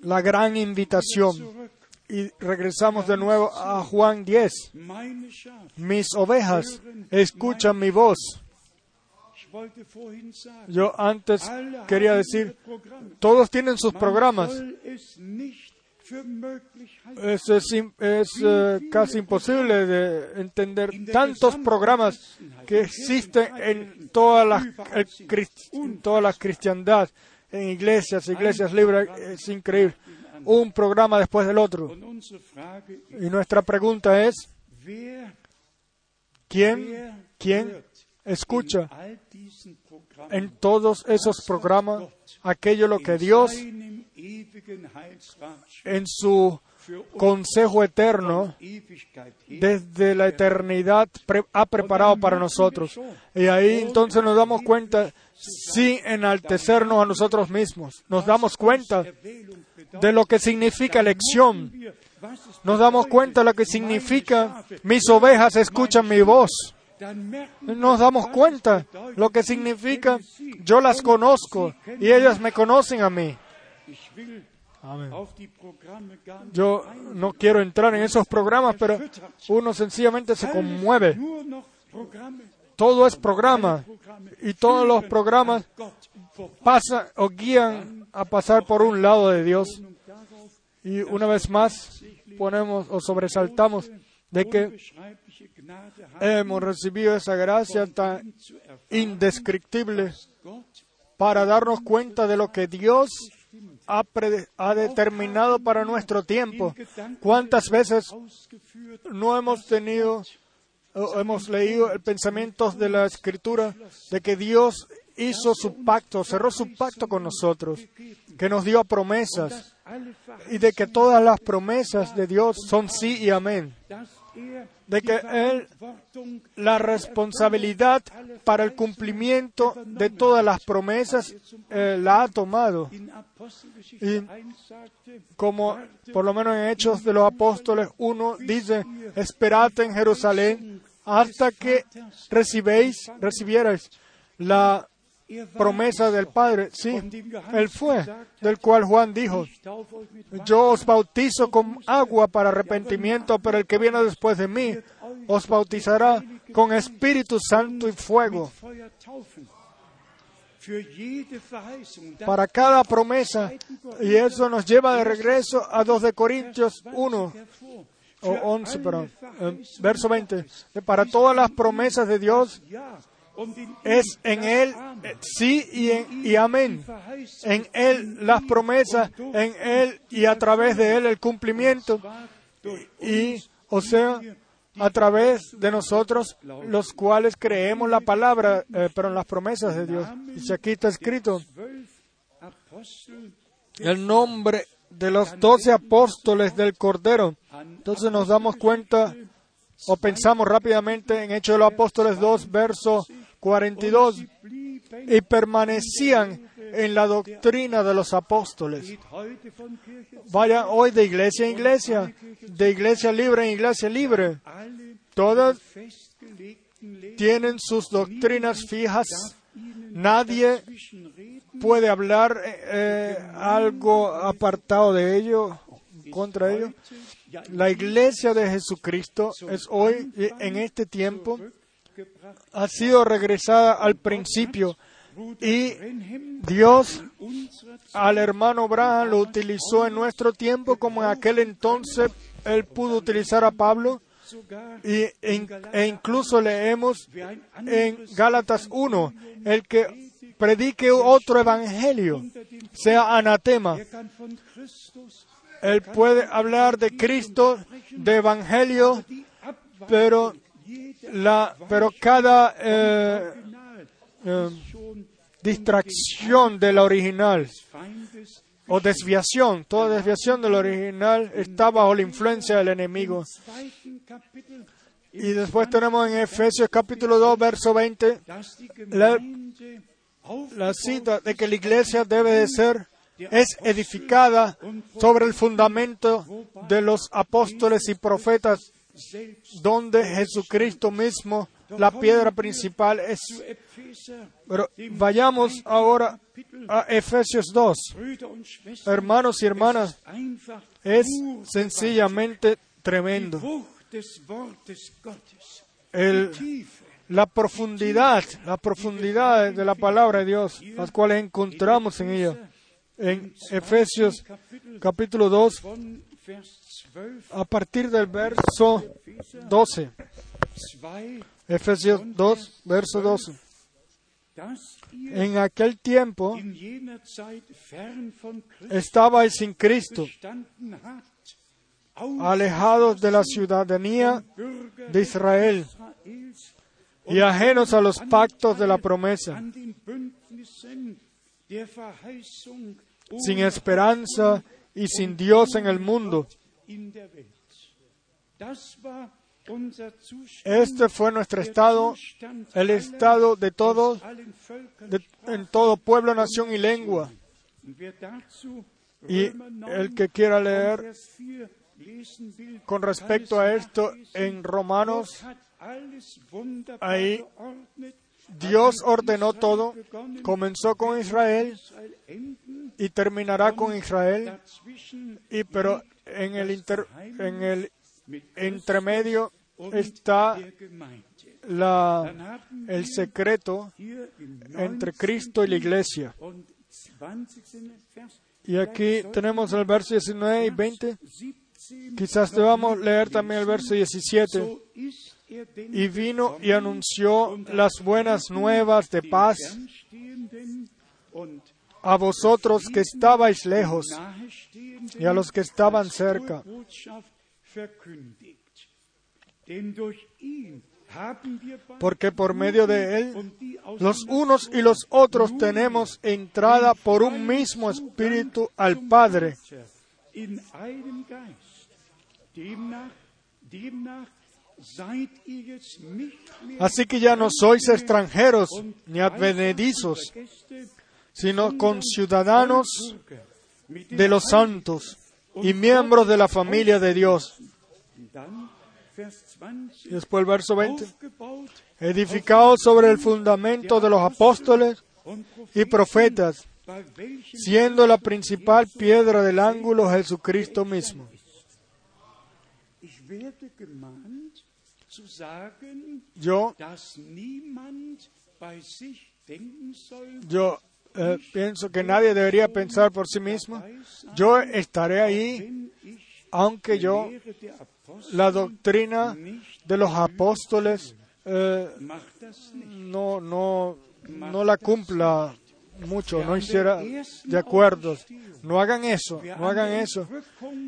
la gran invitación. Y regresamos de nuevo a Juan 10. Mis ovejas escuchan mi voz. Yo antes quería decir, todos tienen sus programas. Es, es, eh, casi imposible de entender tantos programas que existen en toda la, toda la cristiandad, en iglesias, iglesias libres, es increíble. Un programa después del otro. Y nuestra pregunta es, ¿quién, quién escucha en todos esos programas aquello lo que Dios en su consejo eterno desde la eternidad ha preparado para nosotros. Y ahí entonces nos damos cuenta, sin enaltecernos a nosotros mismos, nos damos cuenta de lo que significa elección. Nos damos cuenta de lo que significa mis ovejas escuchan mi voz nos damos cuenta lo que significa yo las conozco y ellas me conocen a mí. Yo no quiero entrar en esos programas, pero uno sencillamente se conmueve. Todo es programa y todos los programas pasan o guían a pasar por un lado de Dios. Y una vez más ponemos o sobresaltamos de que hemos recibido esa gracia tan indescriptible para darnos cuenta de lo que Dios ha, ha determinado para nuestro tiempo. ¿Cuántas veces no hemos tenido hemos leído el pensamiento de la Escritura de que Dios hizo su pacto, cerró su pacto con nosotros, que nos dio promesas y de que todas las promesas de Dios son sí y amén, de que Él la responsabilidad para el cumplimiento de todas las promesas la ha tomado. Y como por lo menos en Hechos de los Apóstoles 1 dice, esperad en Jerusalén hasta que recibéis, recibierais la promesa del Padre. Sí, Él fue, del cual Juan dijo, yo os bautizo con agua para arrepentimiento, pero el que viene después de mí os bautizará con Espíritu Santo y fuego. Para cada promesa, y eso nos lleva de regreso a 2 de Corintios 1, o 11, perdón, eh, verso 20. Para todas las promesas de Dios es en Él eh, sí y, en- y amén. En Él las promesas, en Él y a través de Él el cumplimiento. Y, o sea, a través de nosotros, los cuales creemos la palabra, eh, pero en las promesas de Dios. Y aquí está escrito el nombre de los doce apóstoles del Cordero. Entonces nos damos cuenta o pensamos rápidamente en Hechos de los Apóstoles 2, verso 42, y permanecían en la doctrina de los apóstoles. Vayan hoy de iglesia en iglesia, de iglesia libre en iglesia libre. Todas tienen sus doctrinas fijas. Nadie puede hablar eh, algo apartado de ello, contra ello. La iglesia de Jesucristo es hoy, y en este tiempo, ha sido regresada al principio y Dios al hermano Abraham lo utilizó en nuestro tiempo como en aquel entonces él pudo utilizar a Pablo y, e, incluso leemos en Gálatas 1 el que predique otro evangelio sea anatema. Él puede hablar de Cristo de evangelio pero la pero cada eh, eh, distracción de la original o desviación, toda desviación del original está bajo la influencia del enemigo. Y después tenemos en Efesios capítulo 2, verso 20, la, la cita de que la iglesia debe de ser, es edificada sobre el fundamento de los apóstoles y profetas, donde Jesucristo mismo, la piedra principal, es. Pero vayamos ahora a Efesios 2. Hermanos y hermanas, es sencillamente tremendo. El- la profundidad, la profundidad de la palabra de Dios, las cuales encontramos en ella. En Efesios capítulo 2, a partir del verso 12. Efesios 2, verso 12. En aquel tiempo estabais sin Cristo, alejados de la ciudadanía de Israel y ajenos a los pactos de la promesa, sin esperanza y sin Dios en el mundo. Este fue nuestro estado, el estado de todos, de- en todo pueblo, nación y lengua. Y el que quiera leer con respecto a esto en Romanos, ahí Dios ordenó todo, comenzó con Israel y terminará con Israel, y pero en el, inter- en el entremedio está la, el secreto entre Cristo y la iglesia. Y aquí tenemos el verso 19 y 20. Quizás debamos leer también el verso 17. Y vino y anunció las buenas nuevas de paz a vosotros que estabais lejos y a los que estaban cerca, porque por medio de él los unos y los otros tenemos entrada por un mismo espíritu al Padre. Así que ya no sois extranjeros ni advenedizos, sino conciudadanos de los santos y miembros de la familia de Dios. Dann Vers 20. Y después el verso 20. Aufgebaut Edificados sobre el fundamento de los apóstoles y profetas, siendo la principal piedra del ángulo Jesucristo mismo. Yo, eh, pienso que nadie debería pensar por sí mismo. Yo estaré ahí, aunque yo la doctrina de los apóstoles eh, no, no, no la cumpla mucho, no hiciera de acuerdo. No hagan eso, no an hagan eso.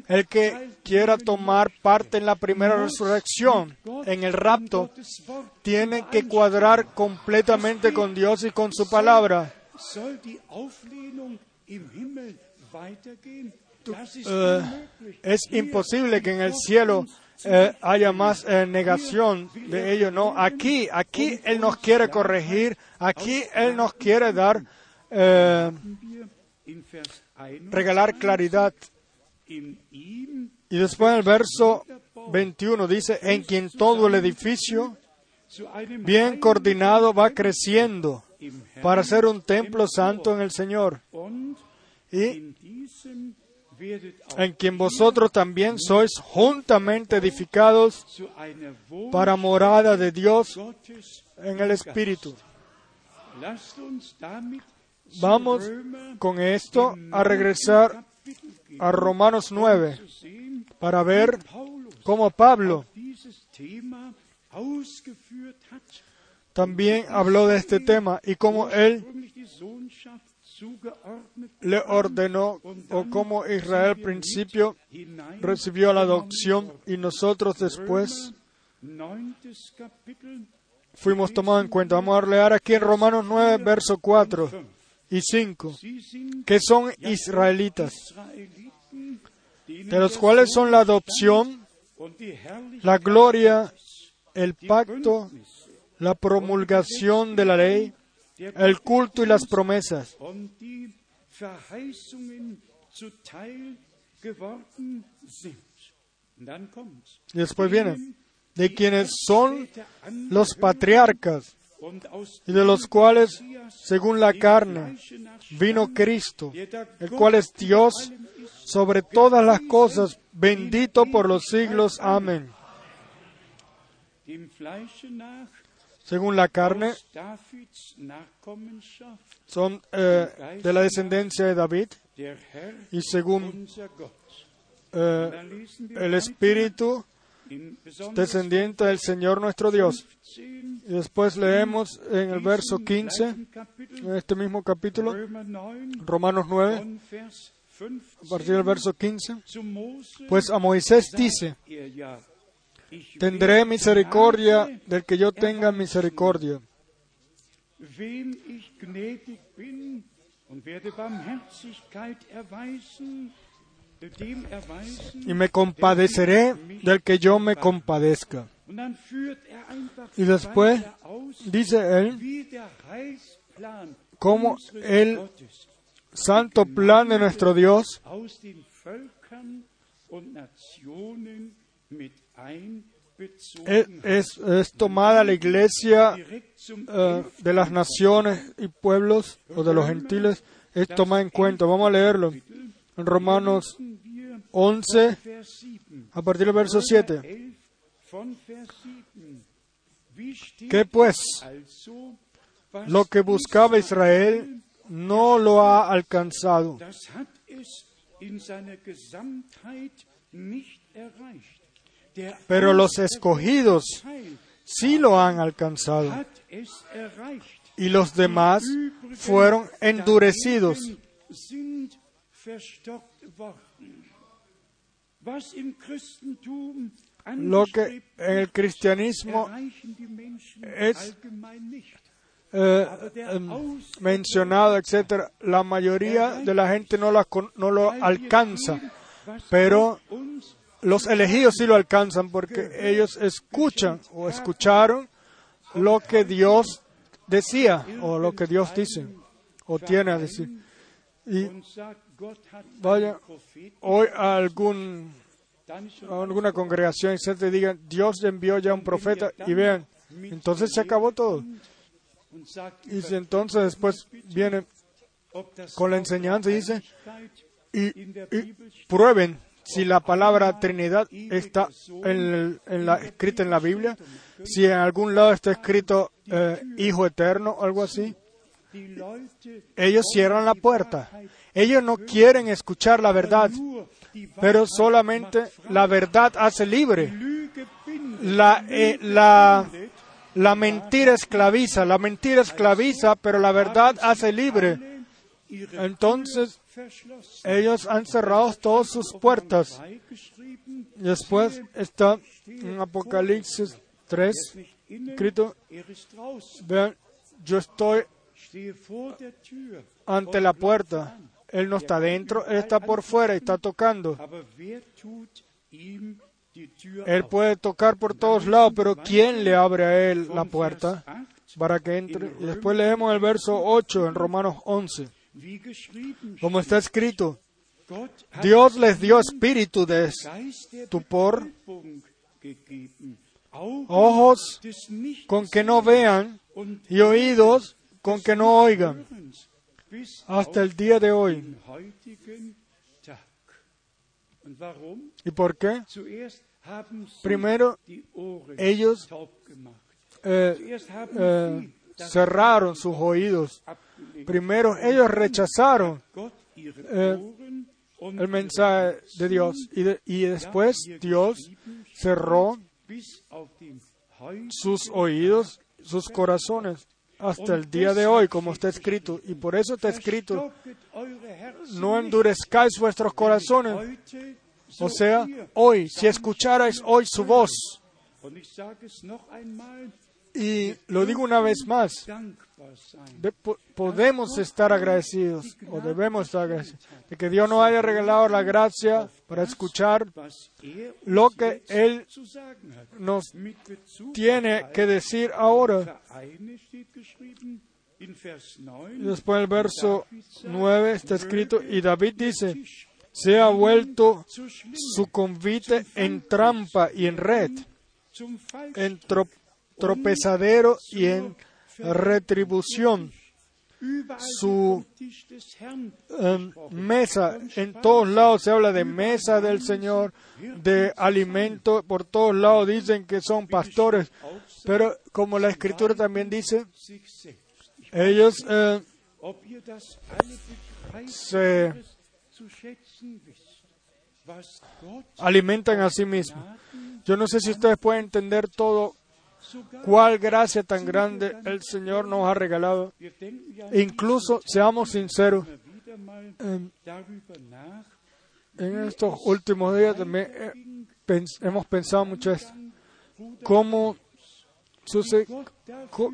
El que quiera tomar parte en la primera resurrección, en el rapto, tiene que cuadrar completamente con Dios y con su palabra. Eh, es imposible que en el cielo eh, haya más eh, negación de ello. No, aquí, aquí Él nos quiere corregir, aquí Él nos quiere dar, eh, Wir in Vers 21 regalar claridad. Y después en el verso 21 dice, en quien todo el edificio bien coordinado va creciendo para ser un templo santo en el Señor. Y en quien vosotros también sois juntamente edificados para morada de Dios en el Espíritu. Vamos con esto a regresar a Romanos 9 zu sehen, para ver cómo Pablo también habló de este tema y cómo él le ordenó o cómo Israel al principio recibió la adopción y nosotros después fuimos tomados en cuenta. Vamos a leer aquí en Romanos 9, verso 4 y 5, Sie sind que son israelitas, de los cuales son la adopción, la gloria, el pacto, la promulgación de la ley, el culto y las promesas. Y después viene, de quienes son los patriarcas y de los cuales, según la carne, vino Cristo, el cual es Dios sobre todas las cosas, bendito por los siglos. Amén. Según la carne, son eh, de la descendencia de David y según eh, el Espíritu descendiente del Señor nuestro Dios. 15 Y después leemos en el verso diesem 15, gleichen Kapitel, en este mismo capítulo, Römer 9 Romanos 9, von Vers a 15 partir del verso 15, zu Mose pues a Moisés dice, tendré misericordia del que yo tenga misericordia. Y me compadeceré del que yo me compadezca. Er Y después Dice él, cómo el santo plan de nuestro Dios es, hat. es- es tomada la iglesia eh, de las naciones y pueblos o de los gentiles, es tomada en cuenta. Vamos a leerlo Romanos lesen wir 11, Vers 7. a partir del verso 7. 11 von Vers 7. Wie steht ¿Qué pues? Lo que buscaba Israel no lo ha alcanzado, pero los escogidos sí lo han alcanzado. Y los demás fueron endurecidos Lo que en el cristianismo es eh, em, mencionado, etcétera, la mayoría de la gente no, la no lo alcanza, pero los elegidos sí lo alcanzan porque ellos escuchan o escucharon lo que Dios decía o lo que Dios dice o tiene a decir. Y Vaya. hoy a algún, alguna congregación, etcétera, digan, Dios envió ya un profeta y vean, entonces se acabó todo. Y entonces después viene con la enseñanza y dice, y, y prueben si la palabra Trinidad está en, la, escrita en la Biblia, si en algún lado está escrito eh, Hijo Eterno algo así. Ellos cierran la puerta. Ellos no quieren escuchar la verdad, pero solamente la verdad hace libre. La, eh, la, la mentira esclaviza, la mentira esclaviza, pero la verdad hace libre. Entonces ellos han cerrado todas sus puertas. Después está en Apocalipsis 3, nicht innen, escrito, vean, yo estoy ante la puerta. Él no está dentro, él está por fuera y está tocando. Él puede tocar por todos lados, pero ¿quién le abre a él la puerta Vers 8, para que entre? Después leemos el verso 8 en Romanos 11, wie geschrieben como está escrito, Dios les dio espíritu de estupor, ojos con que no vean y oídos con que no oigan, hasta el día de hoy. ¿Y por qué? Primero, ellos eh, eh, sie das cerraron sus oídos. Primero, ellos rechazaron eh, el mensaje de Dios. Y, de- y después Dios cerró sus oídos, sus corazones, hasta el día de hoy, como está escrito. Y por eso está escrito, no endurezcáis vuestros corazones. O sea, hoy, si escucharais hoy su voz, Y lo digo una vez más, podemos estar agradecidos, o debemos estar agradecidos, de que Dios nos haya regalado la gracia para escuchar lo que Él nos tiene que decir ahora. Vereine steht geschrieben in Vers 9. Y después el verso 9 está escrito, y David dice, se ha vuelto su convite en trampa y en red, en tropezadero y en retribución. su, em, mesa, en todos lados se habla de mesa del Señor, de alimento, por todos lados dicen que son pastores, pero como la escritura también dice, ellos eh, se alimentan a sí mismos. Yo no sé si ustedes pueden entender todo cuál gracia tan grande el Señor nos ha regalado. incluso, seamos sinceros, en estos últimos días también eh, hemos pensado mucho esto. ¿Cómo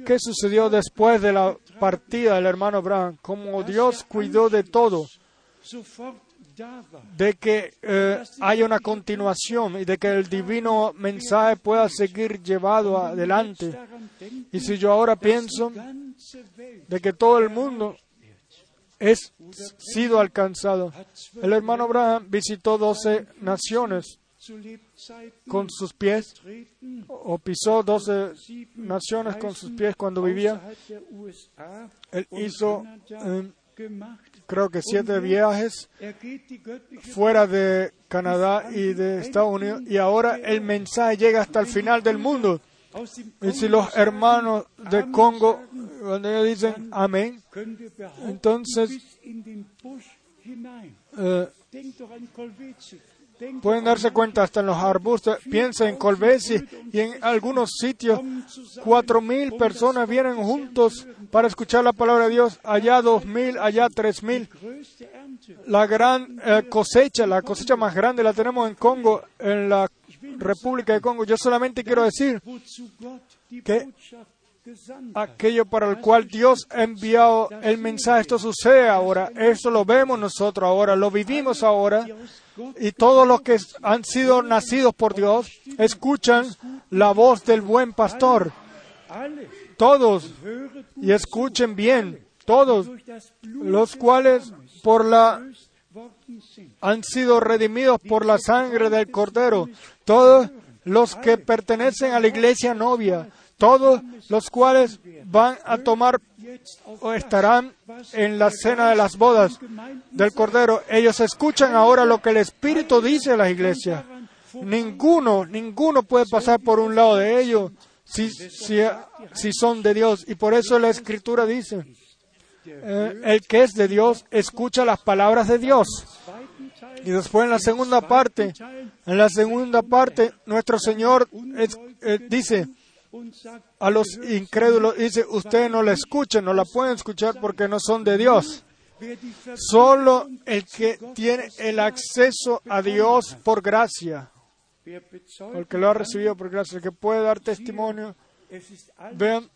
¿Qué sucedió después de la partida del hermano Abraham? Cómo Dios cuidó de todo. De que eh, haya una continuación y de que el divino mensaje pueda seguir llevado adelante. Y si yo ahora pienso de que todo el mundo es sido alcanzado. El hermano Abraham visitó doce naciones zu Lebzeiten con sus pies, o pisó doce sieben naciones con sus pies cuando vivía. Él hizo, gemacht. Creo que siete viajes Er fuera de Canadá y de Estados Unidos y ahora el mensaje llega hasta el final del mundo. dem Y si los hermanos de Congo, cuando ellos dicen amén, Entonces- eh, Pueden darse cuenta hasta en los arbustos. Piensa en Colbesi y en algunos sitios, cuatro mil personas vienen juntos para escuchar la palabra de Dios, allá dos mil, allá tres mil. La gran eh, cosecha, la cosecha más grande la tenemos en Congo, en la República de Congo. Yo solamente quiero decir que. Aquello para el cual Dios ha enviado el mensaje. Esto sucede ahora, esto lo vemos nosotros ahora, lo vivimos ahora. Y todos los que han sido nacidos por Dios escuchan la voz del buen pastor. Todos, y escuchen bien, todos los cuales por la han sido redimidos por la sangre del Cordero, todos los que pertenecen a la iglesia novia, todos los cuales van a tomar o estarán en la cena de las bodas del Cordero. Ellos escuchan ahora lo que el Espíritu dice a las iglesias. Ninguno, ninguno puede pasar por un lado de ellos si, si, si son de Dios. Y por eso la Escritura dice, eh, el que es de Dios escucha las palabras de Dios. Y después en la segunda parte, en la segunda parte, nuestro Señor eh, dice a los incrédulos, dice, ustedes no la escuchen, no la pueden escuchar porque no son de Dios. Solo el que tiene el acceso a Dios por gracia, el que lo ha recibido por gracia, el que puede dar testimonio, vean,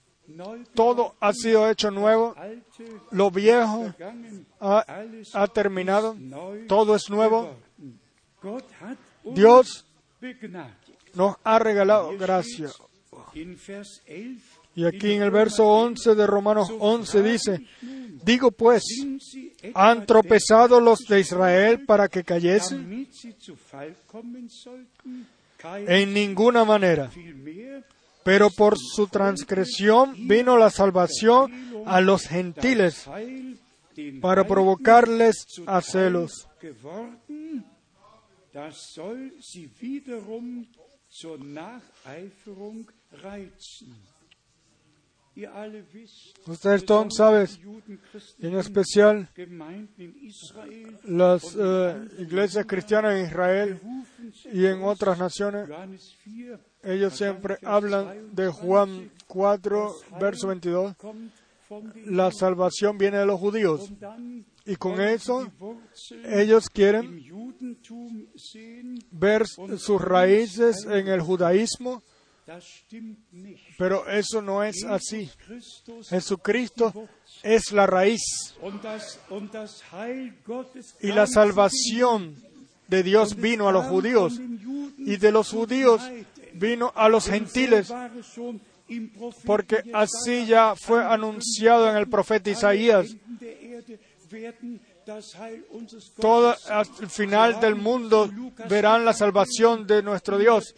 todo ha sido hecho nuevo, lo viejo ha, terminado, todo es nuevo. Dios nos ha regalado gracia. In Vers 11 Y aquí en el verso 11 de Romanos 11 dice, digo pues, ¿han tropezado los de Israel para que cayesen? En ninguna manera. Pero por su transgresión vino la salvación a los gentiles para provocarles a celos. Ustedes todos saben, en especial las eh, iglesias cristianas en Israel y en otras naciones, Johannes 4, ellos siempre hablan de Juan 4, verso 22. kommt von den La salvación viene de los judíos. Y con eso ellos quieren ver sus raíces en el judaísmo. Pero eso no es así. Jesucristo es la raíz y la salvación de Dios vino a los judíos y de los judíos vino a los gentiles porque así ya fue anunciado en el profeta Isaías. Todo el final del mundo verán la salvación de nuestro Dios.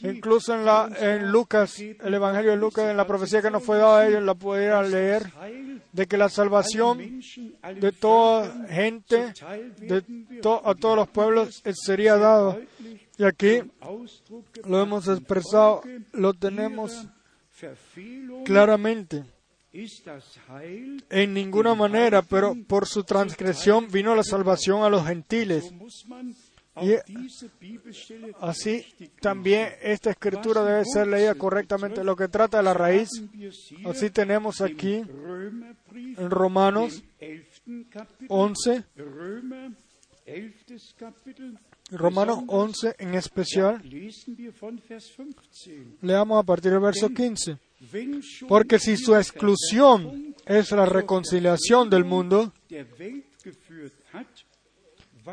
Incluso en, la, en Lucas, el Evangelio de Lucas, en la profecía que nos fue dada a ellos, la pudieran leer, de que la salvación de toda gente, de a todos los pueblos, eh, sería. Deutlich Y aquí lo hemos expresado, lo tenemos claramente. En ninguna manera, pero por su transgresión vino la salvación a los gentiles. Y Bibelstelle Así también esta escritura debe ser leída correctamente. Lo que trata de la raíz, así tenemos aquí en Romanos dem 11. Kapitel, 11, Römer 11. Kapitel, Romanos 11 en especial, lesen wir von Vers 15. leamos a partir del verso 15. Porque si su exclusión es la reconciliación del mundo,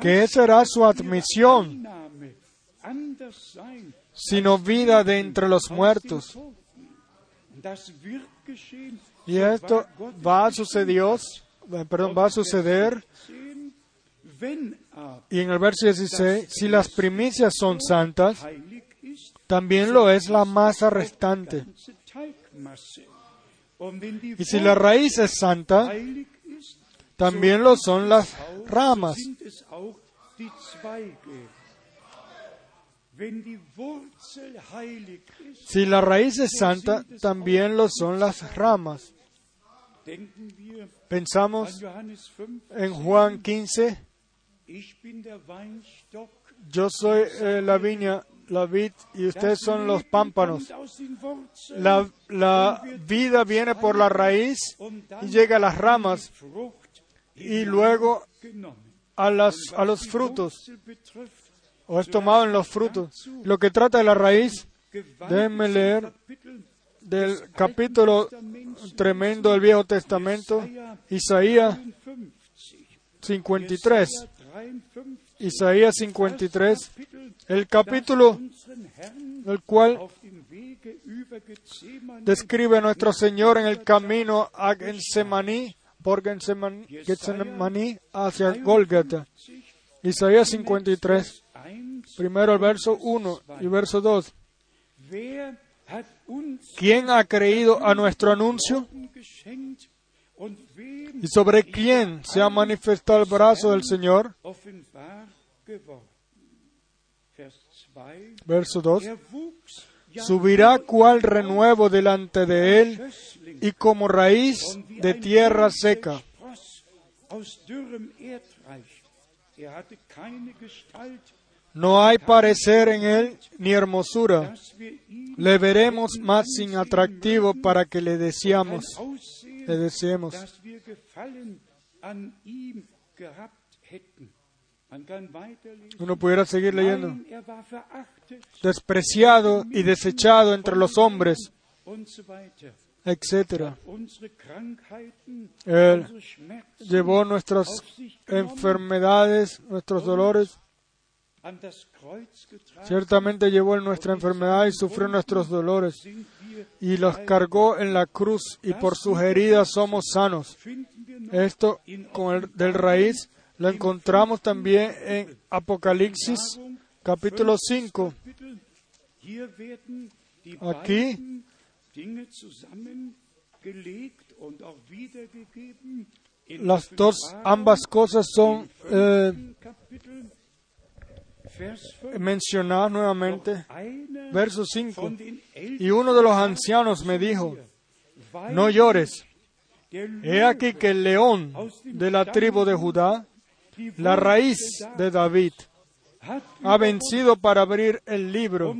¿qué será su admisión, sino vida de entre los muertos? Y esto va a suceder, eh, perdón, va a suceder, y en el verso 16, si las primicias son santas, también lo es la masa restante. Y si la raíz es santa, también lo son las ramas. Si la raíz es santa, también lo son las ramas. Pensamos Johannes 5, en Juan 15, ich bin der Weinstock, yo soy eh, la viña la vid y ustedes son los pámpanos. La, la vida viene por la raíz y llega a las ramas y luego a, las, a los frutos o es tomado en los frutos. Lo que trata de la raíz, déjenme leer del capítulo tremendo del Viejo Testamento, Isaías 53. 53, Isaías 53, Kapitel, el capítulo el cual describe a nuestro Señor en el camino a Getsemaní, por Getsemaní hacia Golgata. Isaías 53, 1, primero el verso 1 y verso 2. wer hat uns ¿Quién ha creído a nuestro anuncio? ¿Y sobre quién se ha manifestado el brazo del Señor? Verso 2. Er wuchs ja Subirá cual renuevo delante de él y como raíz de tierra seca. Er No hay parecer en él ni hermosura. Le veremos más sin atractivo para que le deseamos, le deseemos. Uno pudiera seguir leyendo. Er Despreciado y desechado entre los hombres, etc. Él llevó nuestras enfermedades, nuestros dolores. Ciertamente llevó nuestra enfermedad y sufrió nuestros dolores y los cargó en la cruz y por sus heridas somos sanos. Esto con el del raíz lo encontramos también en Apocalipsis capítulo 5. Kapitel. Hier werden die Aquí. Las dos, ambas cosas son eh, im Kapitel, Vers 5. mencionadas nuevamente. Verso 5. von den Y uno de los ancianos me dijo, no llores. He aquí que el león de la tribu de Judá, la raíz de David, ha vencido para abrir el libro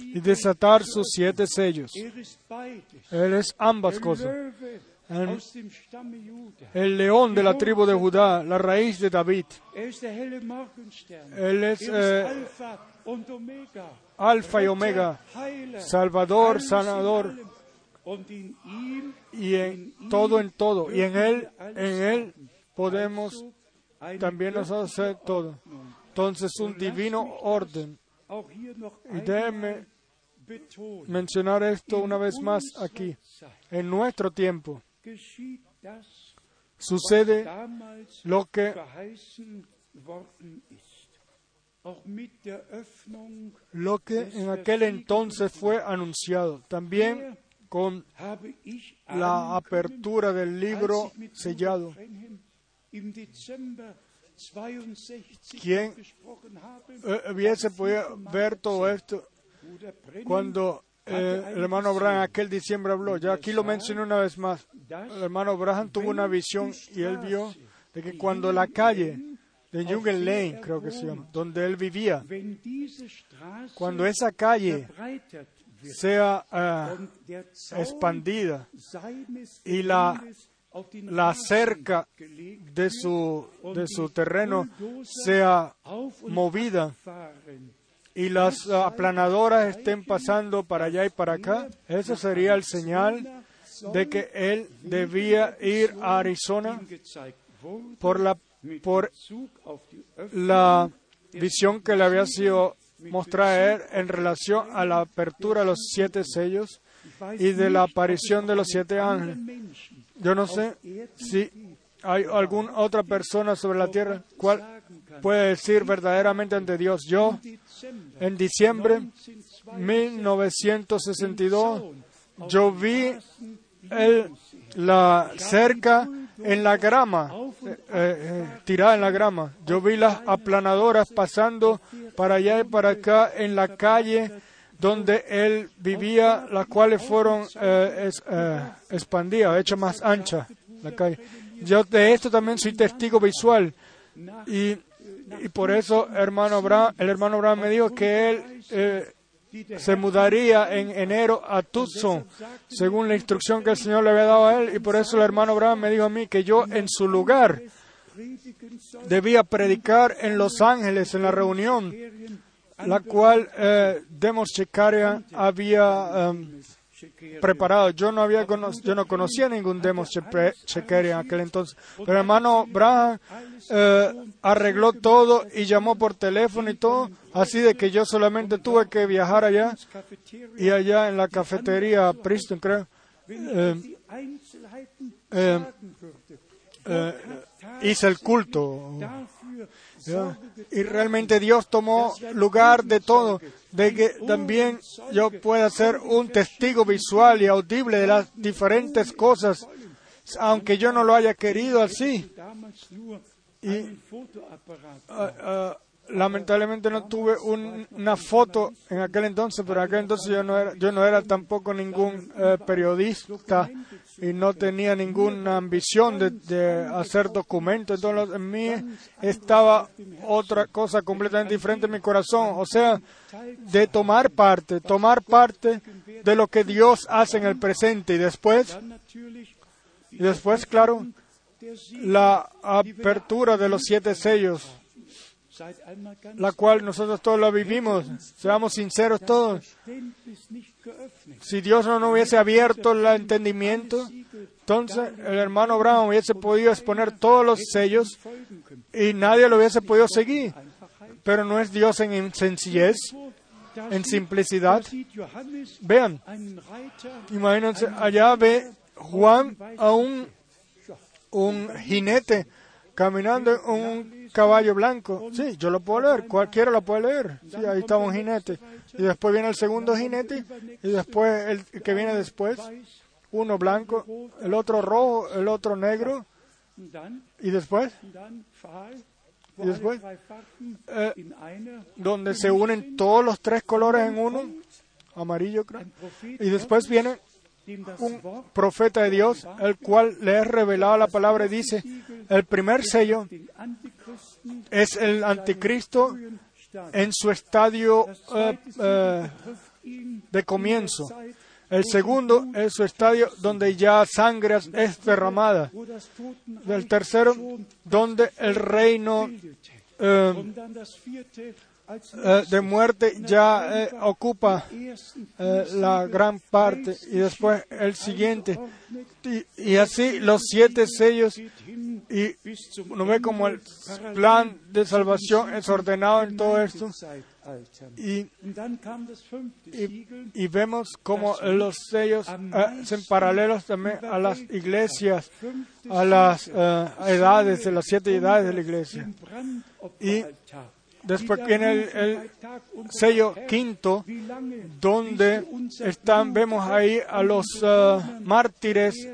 y desatar sus siete sellos. Él es ambas cosas. El, león de la tribu de Judá, la raíz de David. Él es eh, Omega. Alfa y Omega, Salvador, Sanador, y en todo en todo. Y en Él, en Él podemos también nosotros hacer todo. Entonces, un divino orden. Y déjenme mencionar esto una vez más aquí. En nuestro tiempo sucede lo que lo que en aquel entonces fue anunciado. También con la apertura del libro sellado. Brenhem im Dezember 62 ¿Quién, gesprochen habe. Eh, hubiese podido ver todo esto cuando eh, el hermano Abraham aquel diciembre habló. Ya aquí lo mencioné una vez más. El hermano Abraham tuvo una visión y él vio de que cuando la calle de Jungen Lane, creo que se llama, donde él vivía, cuando esa calle sea eh, expandida. Y la, la cerca de su, de su terreno sea movida. Y las aplanadoras estén pasando para allá y para acá, eso sería el señal de que él debía ir a Arizona por la, por la visión que le había sido él en relación a la apertura de los siete sellos y de la aparición de los siete ángeles. Yo no sé si hay alguna otra persona sobre la tierra cual puede decir verdaderamente ante Dios, yo en diciembre 1962 yo vi el, la cerca en la grama, eh, eh, tirada en la grama. Yo vi las aplanadoras pasando para allá y para acá en la calle donde él vivía, las cuales fueron eh, es- eh, expandidas, hechas más ancha la calle. Yo de esto también soy testigo visual y Y por eso hermano el hermano Abraham me dijo que él se mudaría en enero a Tucson, según la instrucción que el Señor le había dado a él. Y por eso el hermano Abraham me dijo a mí que yo en su lugar debía predicar en Los Ángeles en la reunión, la cual eh, Demos Checaria había em, preparado. Yo no había yo no conocía ningún Demos Chepe- Checaria en aquel entonces. Pero hermano Abraham eh, arregló todo y llamó por teléfono y todo, así de que yo solamente tuve que viajar allá y allá en la cafetería Princeton, creo. eh, eh, hice el culto. Y realmente Dios tomó lugar de todo, de que también yo pueda ser un testigo visual y audible de las diferentes cosas, aunque yo no lo haya querido así. Y ah, ah, lamentablemente no tuve un- una foto en aquel entonces, pero en aquel entonces yo no era, yo no era tampoco ningún eh, periodista y no tenía ninguna ambición de, hacer documentos. Entonces en mí estaba otra cosa completamente diferente en mi corazón, o sea, de tomar parte, tomar parte de lo que Dios hace en el presente y después, y después, claro, la apertura de los siete sellos la cual nosotros todos la vivimos. Seamos sinceros todos. Si Dios no nos hubiese abierto el entendimiento, entonces el hermano Abraham hubiese podido exponer todos los sellos y nadie lo hubiese podido seguir. Pero no es Dios en sencillez, en simplicidad. Vean, imagínense, allá ve Juan a un, un jinete caminando un caballo blanco. Sí, yo lo puedo leer, cualquiera lo puede leer. Sí, ahí está un jinete. Y después viene el segundo jinete y después el que viene después, uno blanco, el otro rojo, el otro negro. Y después, y después, eh, donde se unen todos los tres colores en uno, amarillo creo. Y después viene un profeta de Dios, el cual le es revelado la palabra y dice, el primer sello es el anticristo en su estadio eh, eh, de comienzo. El segundo es su estadio donde ya sangre es derramada. El tercero, donde el reino eh, eh, de muerte ya eh, ocupa eh, la gran parte y después el siguiente y, así los siete sellos y uno ve como el plan de salvación es ordenado en todo esto y, y, y vemos como los sellos son paralelos también a las iglesias, a las edades, de las siete edades de la iglesia. Y Después viene el, el, sello quinto, donde están, vemos ahí a los uh, mártires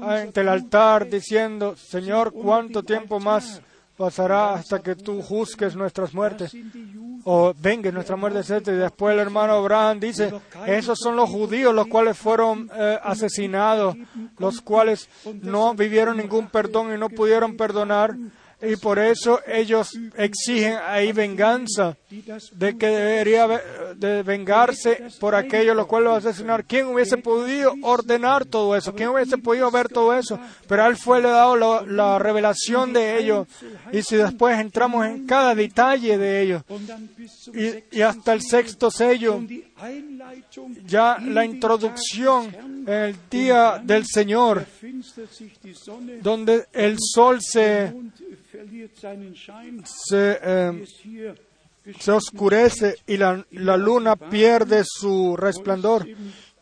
ante el altar diciendo, Señor, ¿cuánto tiempo más pasará hasta que tú juzgues nuestras muertes? O vengues nuestra muerte, etc. Y después el hermano Abraham dice, esos son los judíos los cuales fueron eh, asesinados, los cuales no vivieron ningún perdón y no pudieron perdonar y por eso ellos exigen ahí venganza, de que debería de vengarse por aquello lo cual lo asesinar. ¿Quién hubiese podido ordenar todo eso? ¿Quién hubiese podido ver todo eso? Pero a él fue le dado la, la revelación de ello. Y si después entramos en cada detalle de ello, y, y hasta el sexto sello, ya la introducción en el día del Señor, donde el sol se, se, eh, se oscurece y la, la, luna pierde su resplandor.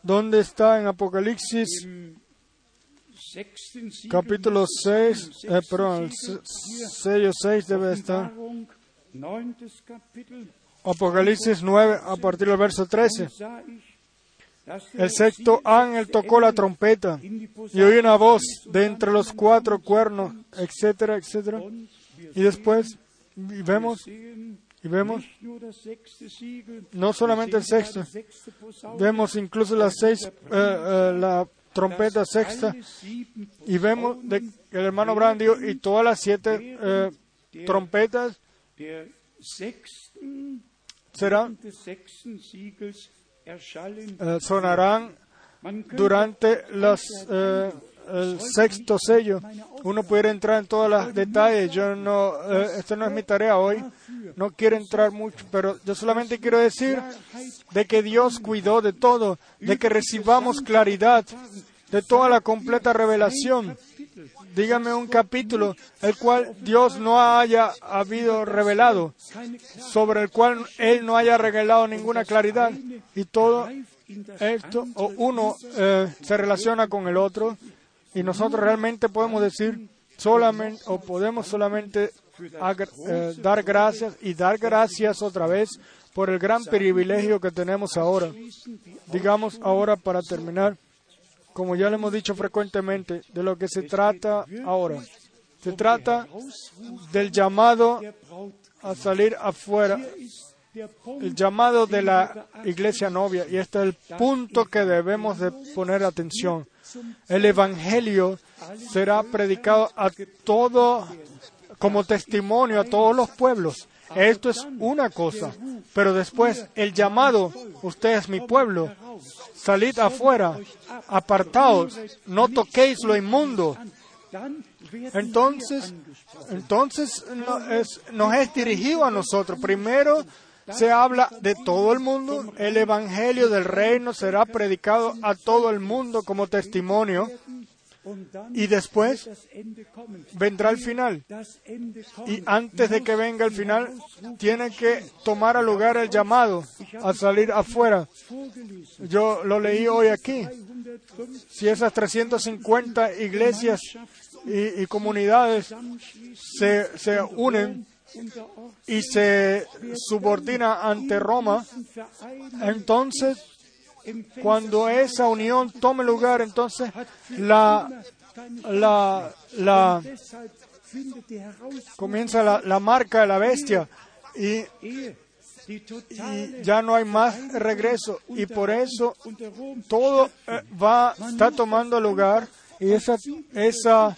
¿Dónde está en Apocalipsis? Capítulo 6, eh, perdón, el sello 6 debe estar. Apocalipsis 9, a partir del verso 13. El sexto ángel tocó la trompeta y oí una voz de entre los cuatro cuernos, etcétera, etcétera. Y después vemos, y vemos no solamente el sexto, vemos incluso las seis, eh, eh, la trompeta sexta, y vemos el hermano Abraham dijo, y todas las siete eh, trompetas sonarán durante eh, el sexto sello. Uno pudiera entrar en todos los detalles. Yo no, eh, esto no es mi tarea hoy. No quiero entrar mucho, pero yo solamente quiero decir de que Dios cuidó de todo, de que recibamos claridad de toda la completa revelación. Dígame un capítulo el cual Dios no haya habido revelado, sobre el cual Él no haya revelado ninguna claridad. Y todo esto, o uno eh, se relaciona con el otro, y nosotros realmente podemos decir solamente, o podemos solamente eh, dar gracias y dar gracias otra vez por el gran privilegio que tenemos ahora. Digamos ahora para terminar, como ya le hemos dicho frecuentemente, de lo que se trata ahora. Se trata del llamado a salir afuera, el llamado de la iglesia novia, y este es el punto que debemos de poner atención. El Evangelio será predicado a todo, como testimonio a todos los pueblos. Esto es una cosa, pero después el llamado, usted es mi pueblo, salid afuera, apartaos, no toquéis lo inmundo. Entonces, entonces no es- nos es dirigido a nosotros. Primero se habla de todo el mundo. El Evangelio del Reino será predicado a todo el mundo como testimonio. Y después vendrá el final. Y antes de que venga el final, tiene que tomar lugar el llamado a salir afuera. Yo lo leí hoy aquí. Si esas 350 iglesias y, comunidades se unen y se subordina ante Roma, entonces cuando esa unión tome lugar, entonces la, la, la comienza la, la marca de la bestia y, y ya no hay más regreso. Y por eso todo eh, va está tomando lugar y esa, esa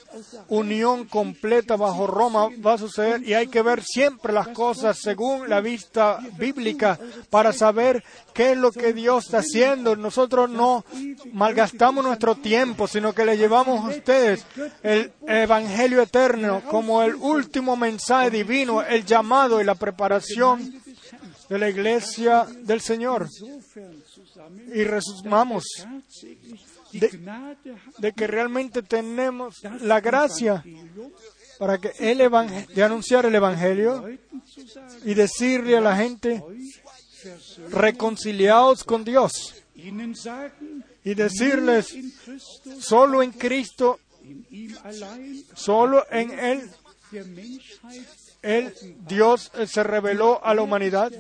unión completa bajo Roma va a suceder y hay que ver siempre las cosas según la vista bíblica para saber qué es lo que Dios está haciendo. Nosotros no malgastamos nuestro tiempo, sino que le llevamos a ustedes el Evangelio eterno como el último mensaje divino, el llamado y la preparación de la iglesia del Señor. Y resumamos de, de que realmente tenemos la gracia para que el de anunciar el evangelio y decirle a la gente reconciliados con Dios y decirles solo en Cristo, solo en él él Dios eh, se reveló a la humanidad.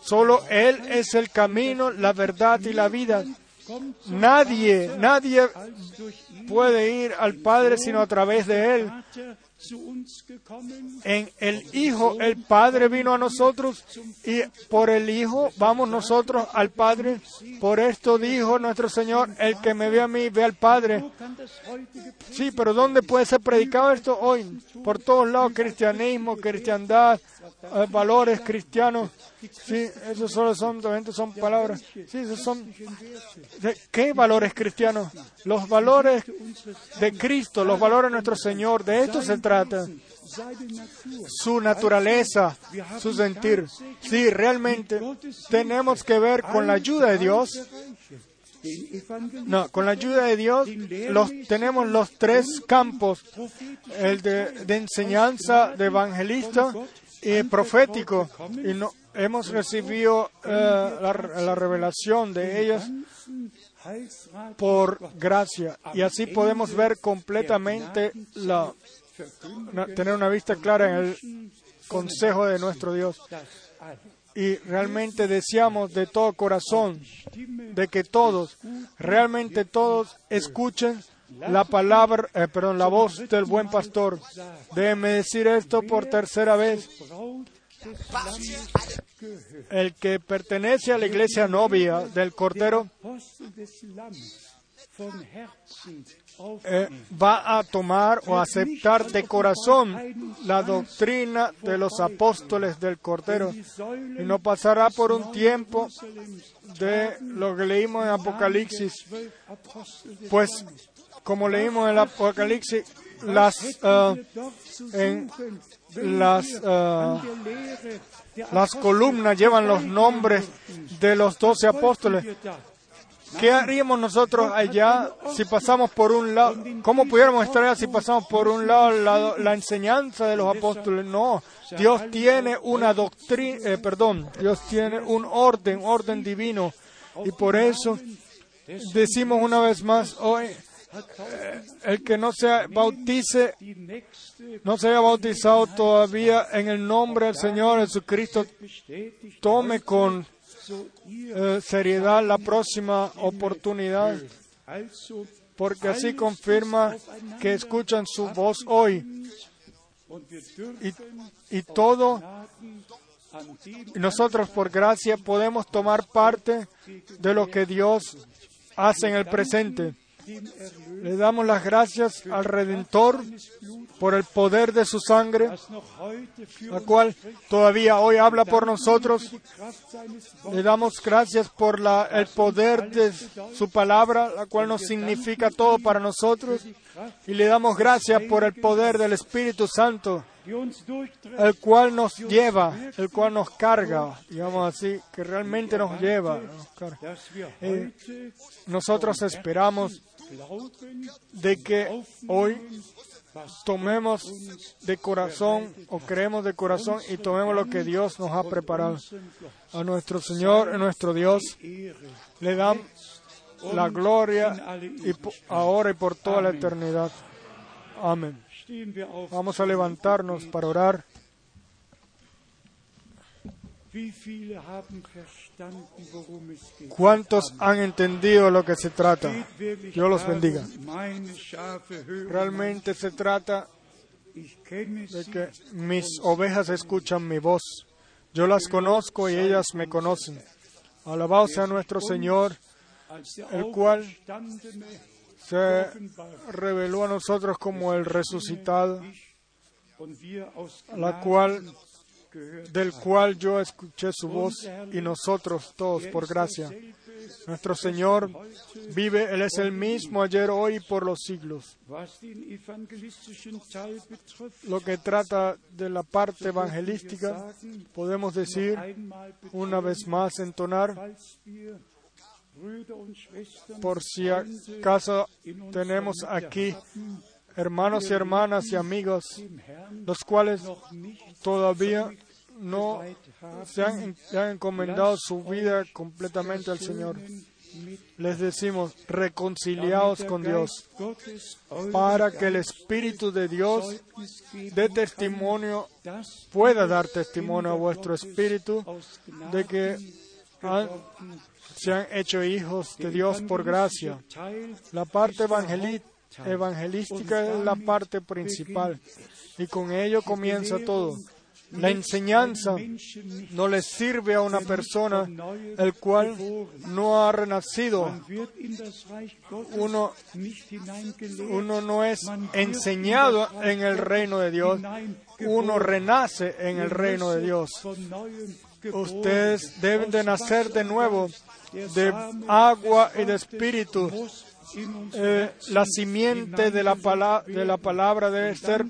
Solo él es el camino, la verdad y la vida. Nadie, nadie puede ir al Padre sino a través de Él. En el Hijo, el Padre vino a nosotros y por el Hijo vamos nosotros al Padre. Por esto dijo nuestro Señor, el que me ve a mí, ve al Padre. Sí, pero ¿dónde puede ser predicado esto hoy? Por todos lados, cristianismo, cristiandad, valores cristianos. Sí, esos solo son, son palabras. Sí, esos son. ¿de ¿Qué valores cristianos? Los valores de Cristo, los valores de nuestro Señor. De esto se trata. Su naturaleza, su sentir. Sí, realmente tenemos que ver con la ayuda de Dios. No, con la ayuda de Dios los, tenemos los tres campos, el de, de enseñanza, de evangelista y profético. Y no, hemos recibido eh, la, la revelación de ellas por gracia. Y así podemos ver completamente la, tener una vista clara en el consejo de nuestro Dios. Y realmente deseamos de todo corazón de que todos, realmente todos, escuchen la palabra, eh, perdón, la voz del buen pastor. Déjeme decir esto por tercera vez. El que pertenece a la iglesia novia del Cordero eh, va a tomar o aceptar de corazón la doctrina de los apóstoles del Cordero y no pasará por un tiempo de lo que leímos en Apocalipsis, pues como leímos en el Apocalipsis, las, eh, en las, eh, las columnas llevan los nombres de los doce apóstoles. ¿Qué haríamos nosotros allá si pasamos por un lado? ¿Cómo pudiéramos estar allá si pasamos por un lado la, la enseñanza de los apóstoles? No, Dios tiene una doctrina, eh, perdón, Dios tiene un orden, orden divino. Y por eso decimos una vez más hoy, el que no se bautice, no se haya bautizado todavía en el nombre del Señor Jesucristo, tome con eh, seriedad la próxima oportunidad, porque así confirma que escuchan su voz hoy. Y, y todo, nosotros por gracia podemos tomar parte de lo que Dios hace en el presente. Le damos las gracias al Redentor por el poder de su sangre, la cual todavía hoy habla por nosotros. Le damos gracias por el poder de su palabra, la cual nos significa todo para nosotros. Y le damos gracias por el poder del Espíritu Santo, el cual nos lleva, el cual nos carga, digamos así, que realmente nos lleva. Eh, nosotros esperamos de que hoy tomemos de corazón o creemos de corazón y tomemos lo que Dios nos ha preparado. A nuestro Señor, a nuestro Dios, le damos la gloria y ahora y por toda la eternidad. Amén. Vamos a levantarnos para orar. ¿Cuántos han entendido lo que se trata? Dios los bendiga. Realmente se trata de que mis ovejas escuchan mi voz. Yo las conozco y ellas me conocen. Alabado sea nuestro Señor, el cual se reveló a nosotros como el resucitado, la cual del cual yo escuché su voz y nosotros todos por gracia. Nuestro Señor vive, Él es el mismo ayer, hoy y por los siglos. Lo que trata de la parte evangelística, podemos decir una vez más, entonar, por si acaso tenemos aquí hermanos y hermanas y amigos, los cuales todavía no se han, encomendado su vida completamente al Señor. Les decimos, reconciliados con Dios, para que el Espíritu de Dios dé testimonio, pueda dar testimonio a vuestro espíritu de que se han hecho hijos de Dios por gracia. La parte evangelista evangelística es la parte principal y con ello comienza todo. La enseñanza no le sirve a una persona el cual no ha renacido. Uno, uno no es enseñado en el reino de Dios, uno renace en el reino de Dios. Ustedes deben de nacer de nuevo de agua y de espíritu eh, la simiente de la, de la palabra debe ser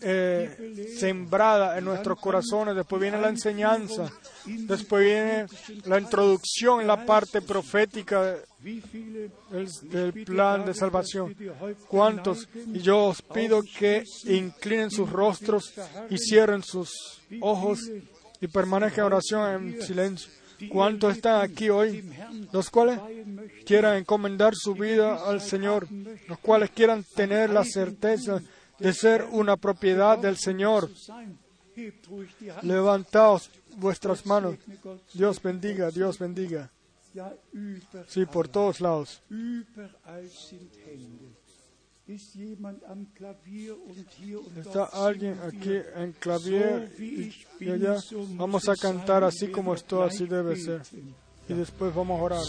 eh, sembrada en nuestros corazones. Después viene la enseñanza. Después viene la introducción en la parte profética del, plan de salvación. ¿Cuántos? Y yo os pido que inclinen sus rostros y cierren sus ojos y permanezcan en oración en silencio. ¿Cuántos están aquí hoy? Los cuales quieran encomendar su vida al Señor, los cuales quieran tener la certeza de ser una propiedad del Señor. Levantaos vuestras manos. Dios bendiga, Dios bendiga. Sí, por todos lados. Está alguien aquí en clavier y, allá. Vamos a cantar así como esto, así debe ser. Y después vamos a orar.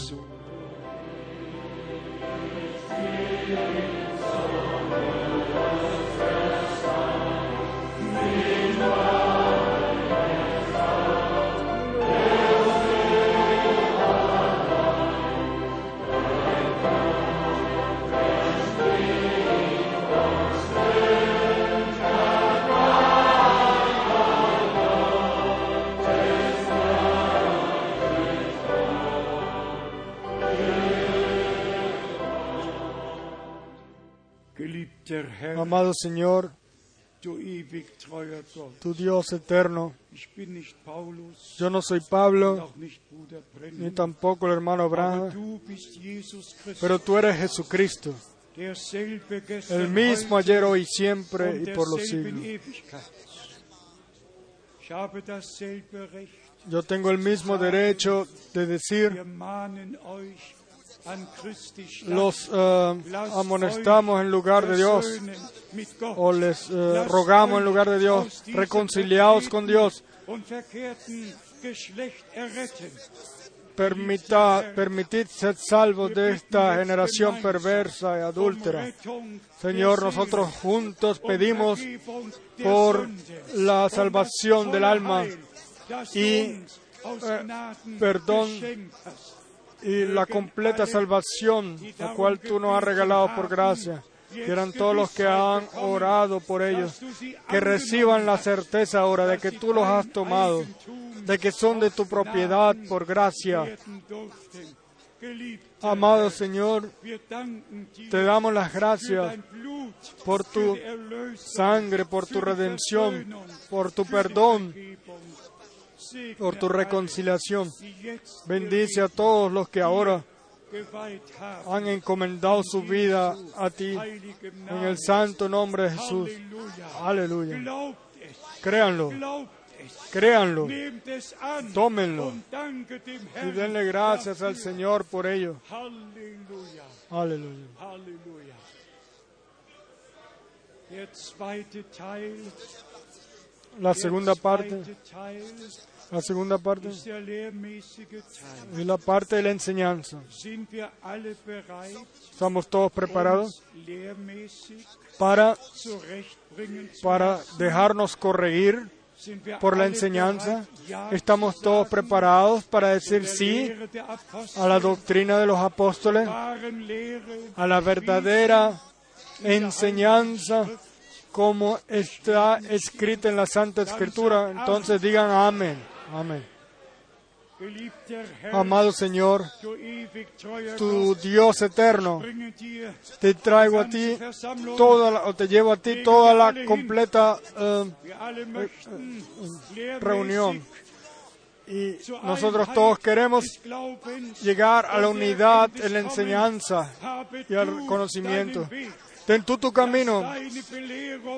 Amado Señor, tu Dios eterno, yo no soy Pablo, ni tampoco el hermano Christus, pero tú eres Jesucristo, el mismo ayer, hoy siempre y por los siglos. Yo tengo el mismo derecho de decir, Los eh, amonestamos en lugar de Dios. o les eh, rogamos en lugar de Dios, reconciliados con Dios. Permita, permitid ser salvos de esta generación perversa y adúltera. Señor, nosotros juntos pedimos por la salvación del alma y perdón y la completa salvación, la cual tú nos has regalado por gracia. Quieran todos los que han orado por ellos, que reciban la certeza ahora de que tú los has tomado, de que son de tu propiedad por gracia. Amado Señor, te damos las gracias por tu sangre, por tu redención, por tu perdón, por tu reconciliación. Bendice a todos los que ahora han encomendado su vida a ti en el santo nombre de Jesús. Aleluya. Créanlo, créanlo, tómenlo y denle gracias al Señor por ello. Aleluya. La segunda parte, la segunda parte es la parte de la enseñanza. Estamos todos preparados para, para dejarnos corregir por la enseñanza. Estamos todos preparados para decir sí a la doctrina de los apóstoles, a la verdadera enseñanza como está escrita en la Santa Escritura. Entonces digan amén. Amén. Amado Señor, tu Dios eterno, te traigo a ti toda la- o te llevo a ti toda la completa eh, alle möchten reunión. Y nosotros todos queremos llegar a la unidad en la enseñanza y al conocimiento. Ten tu camino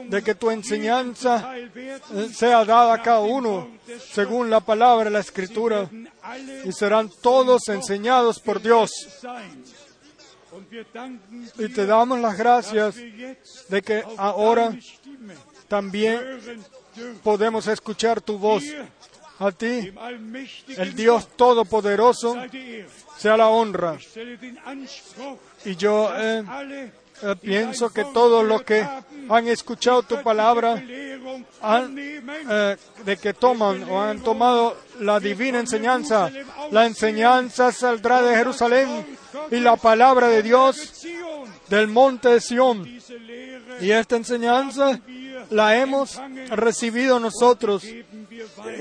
de que tu enseñanza eh, sea dada a cada uno según la palabra de la Escritura y serán todos enseñados por Dios. Y te damos las gracias de que ahora también podemos escuchar tu voz. A ti, el Dios Todopoderoso, sea la honra. Y yo eh, pienso que todos los que han escuchado tu palabra han, eh, de que toman o han tomado la divina enseñanza. La enseñanza saldrá de Jerusalén y la palabra de Dios del monte de Sión. Y esta enseñanza la hemos recibido nosotros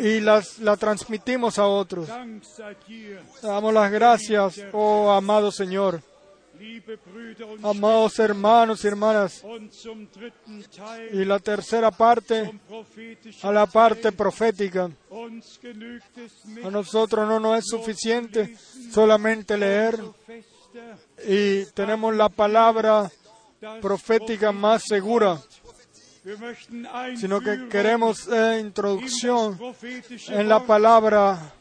y las, la transmitimos a otros. Damos las gracias, oh amado Señor, amados hermanos y hermanas. Y la tercera parte, a la parte profética. A nosotros no nos es suficiente solamente leer y tenemos la palabra profética más segura, sino que queremos eh, in introducción en la palabra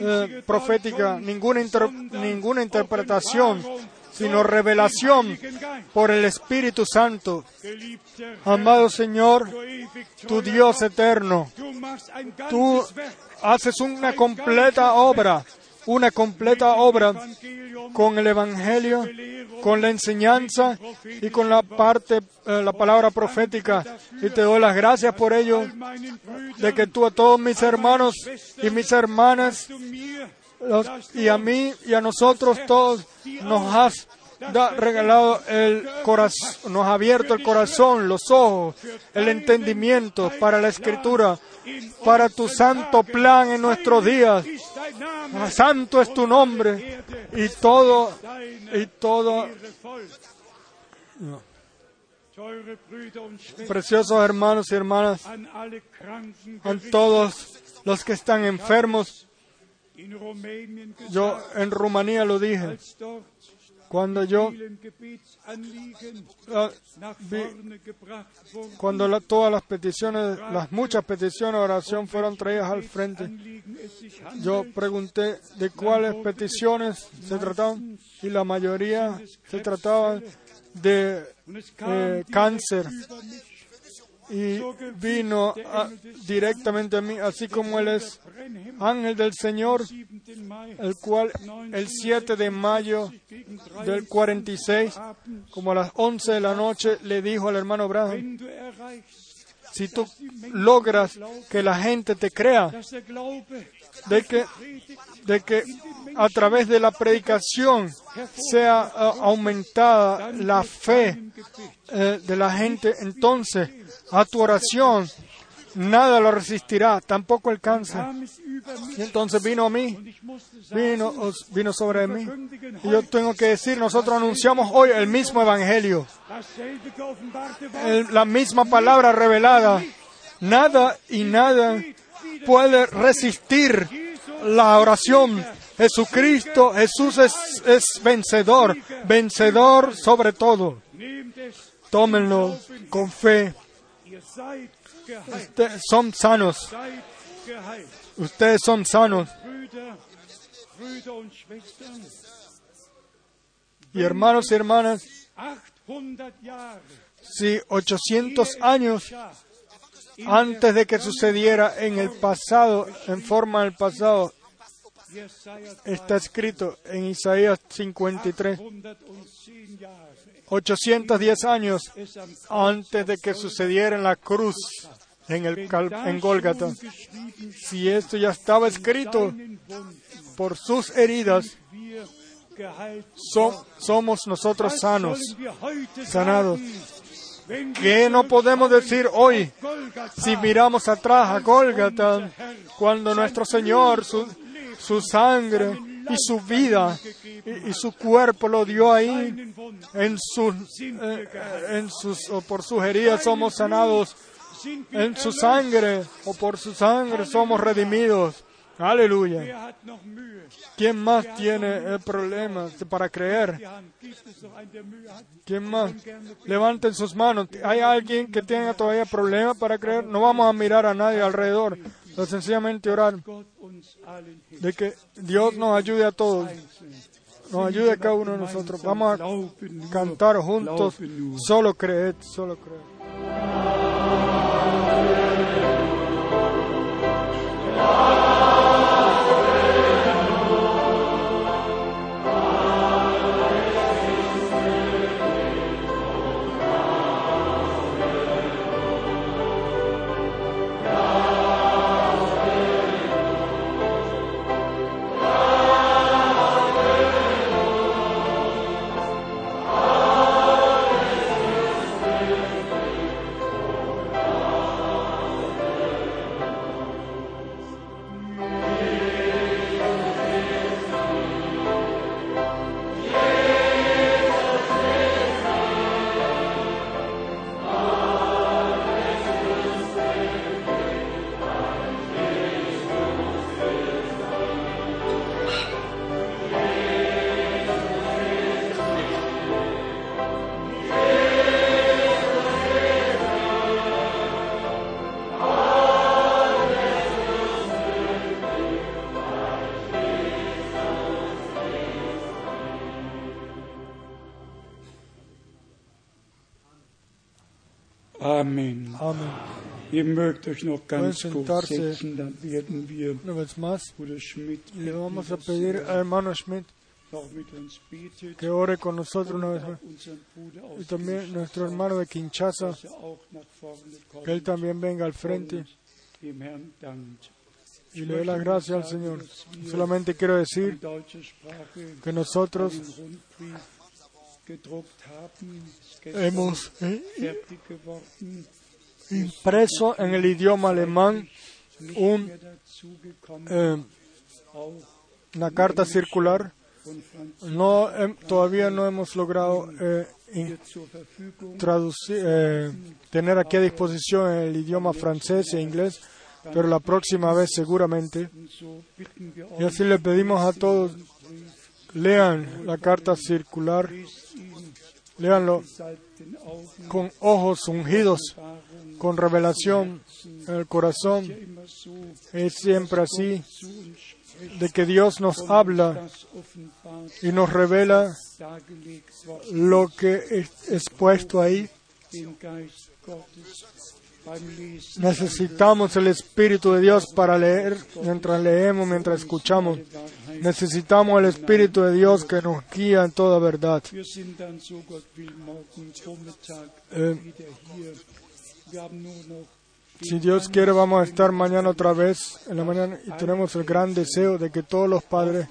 eh, profética, ninguna, inter- ninguna interpretación, sino revelación por el Espíritu Santo. Amado Señor, tu Dios eterno, tú haces una completa obra, una completa obra con el Evangelio, con la enseñanza y con la parte, eh, la palabra profética. Y te doy las gracias por ello, de que tú a todos mis hermanos y mis hermanas, y a mí y a nosotros todos, nos has regalado el corazón, nos has abierto el corazón, los ojos, el entendimiento para la escritura, para tu santo plan en nuestros días. Santo es tu nombre y todo, y todo Preciosos hermanos y hermanas, a todos los que están enfermos, yo en Rumanía lo dije, cuando yo, ah, cuando todas las peticiones, las muchas peticiones de oración fueron traídas al frente, yo pregunté de cuáles peticiones se trataban y la mayoría se trataban de eh, cáncer. Y vino directamente a mí, así como Él es ángel del Señor, 7. Mai, el cual el 7 de mayo del 46, Abend, como a las 11 de la noche, le dijo al hermano erreichst, si tú logras que la gente te crea, de que, de que a través de la predicación sea aumentada la fe eh, de la gente, entonces a tu oración nada lo resistirá, tampoco el cáncer. Y entonces vino a mí, vino, vino sobre mí. Y yo tengo que decir, nosotros anunciamos hoy el mismo evangelio, la misma palabra revelada. Nada y nada puede resistir la oración. Jesucristo, Jesús es, es vencedor, vencedor sobre todo. Tómenlo con fe. Ustedes son sanos, ustedes son sanos. Y hermanos y hermanas, 800 Jahre si 800 años antes de que sucediera en el pasado, en forma del pasado, está escrito en Isaías 53, 810 Jahre, 810 años antes de que sucediera en la cruz, en, el Cal- en Gólgata. Si esto ya estaba escrito, por sus heridas so- somos nosotros sanos. sanados. ¿Qué no podemos decir hoy si miramos atrás a Gólgata, cuando nuestro Señor, su, su sangre y su vida y, y su cuerpo lo dio ahí, en sus, eh, en sus, o por sus heridas somos sanados, en su sangre o por su sangre somos redimidos. Aleluya. ¿Quién más tiene el problema para creer? ¿Quién más? Levanten sus manos. ¿Hay alguien que tenga todavía problemas para creer? No vamos a mirar a nadie alrededor, sencillamente orar de que Dios nos ayude a todos, nos ayude a cada uno de nosotros. Vamos a cantar juntos. Solo creed, solo creed. Ihr mögt euch noch ganz Pueden kurz sentarse. setzen, dann werden wir Una vez más, Bruder Schmidt le vamos a pedir al hermano Schmidt er betet que ore con nosotros una vez más. Y también nuestro hermano de Kinshasa, er que él también venga al frente y le dé las gracias al Señor. Solamente quiero decir que nosotros hemos eh, impreso en el idioma alemán eh, una carta circular No, todavía no hemos logrado eh, traducir, eh, tener aquí a disposición el idioma francés e inglés, pero la próxima vez seguramente. Y así le pedimos a todos, lean la carta circular, leanlo con ojos ungidos, con revelación en el corazón. Es siempre así, de que Dios nos habla y nos revela lo que es expuesto ahí. Necesitamos el Espíritu de Dios para leer, mientras leemos, mientras escuchamos. Necesitamos el Espíritu de Dios que nos guía en toda verdad. Eh, si Dios quiere, vamos a estar mañana otra vez en la mañana y tenemos el gran deseo de que todos los padres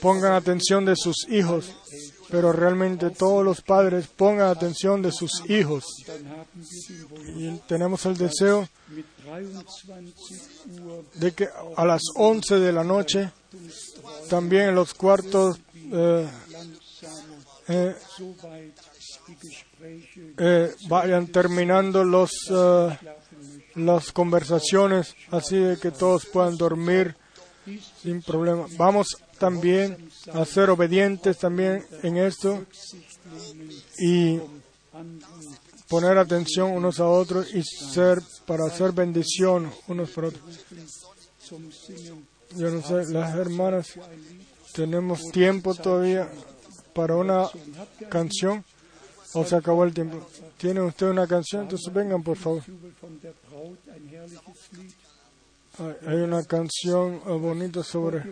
pongan atención de sus hijos, pero realmente todos los padres pongan atención de sus hijos. Y tenemos el deseo mit 23 Uhr de que a las 11 de la noche, también en los cuartos, eh, eh, eh, vayan terminando los, las conversaciones, así de que todos puedan dormir sin problema. Vamos también a ser obedientes también en esto y poner atención unos a otros y ser para hacer bendición unos para otros. Yo no sé, las hermanas, tenemos tiempo todavía para una canción o se acabó el tiempo. ¿Tiene usted una canción? Entonces vengan, por favor. Hay una canción eh, bonita sobre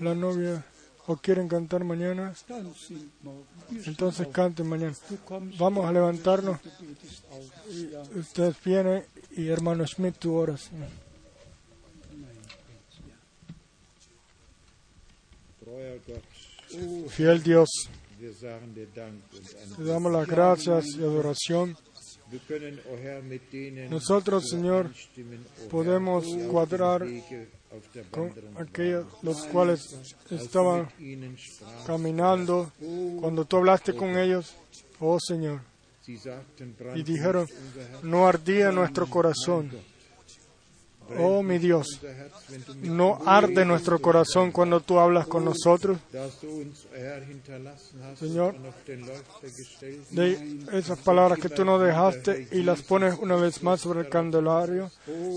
la novia. ¿O quieren cantar mañana? Entonces canten mañana. Vamos a levantarnos. Ustedes vienen y hermano Smith, tú oras. Fiel Dios, te damos las gracias y adoración. Nosotros, Señor, podemos cuadrar con aquellos los cuales estaban caminando cuando tú hablaste con ellos, oh Señor, y dijeron, no ardía nuestro corazón. Oh mi Dios, no arde nuestro corazón cuando tú hablas con nosotros. Señor, de esas palabras que tú nos dejaste y las pones una vez más sobre el candelario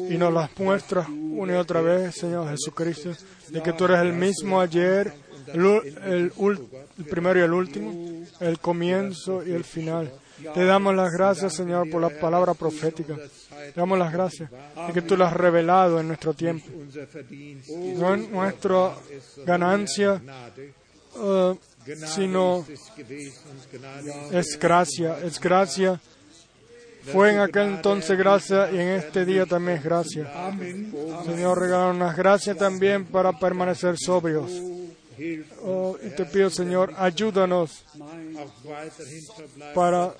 y nos las muestras una y otra vez, Señor Jesucristo, de que tú eres el mismo ayer, el, el primero y el último, el comienzo y el final. Te damos las gracias, Señor, por la palabra profética. Te damos las gracias de que tú la has revelado en nuestro tiempo. No es nuestra ganancia, eh, sino es gracia, es gracia. Fue en aquel entonces gracia y en este día también es gracia. Señor, regalaron las gracias también para permanecer sobrios. Oh, te pido, Señor, ayúdanos para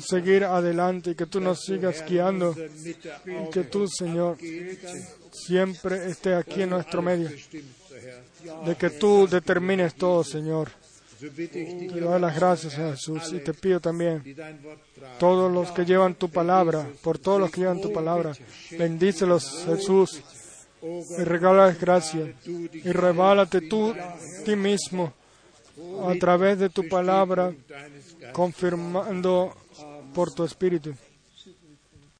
seguir adelante y que tú nos sigas guiando y que tú, Señor, siempre estés aquí en nuestro medio. De que tú determines todo, Señor. Te doy las gracias, Señor Jesús, y te pido también todos los que llevan tu palabra, por todos los que llevan tu palabra. Bendícelos, Jesús, y regálales gracia. Y reválate tú, ti mismo, a través de tu palabra, confirmando por tu Espíritu.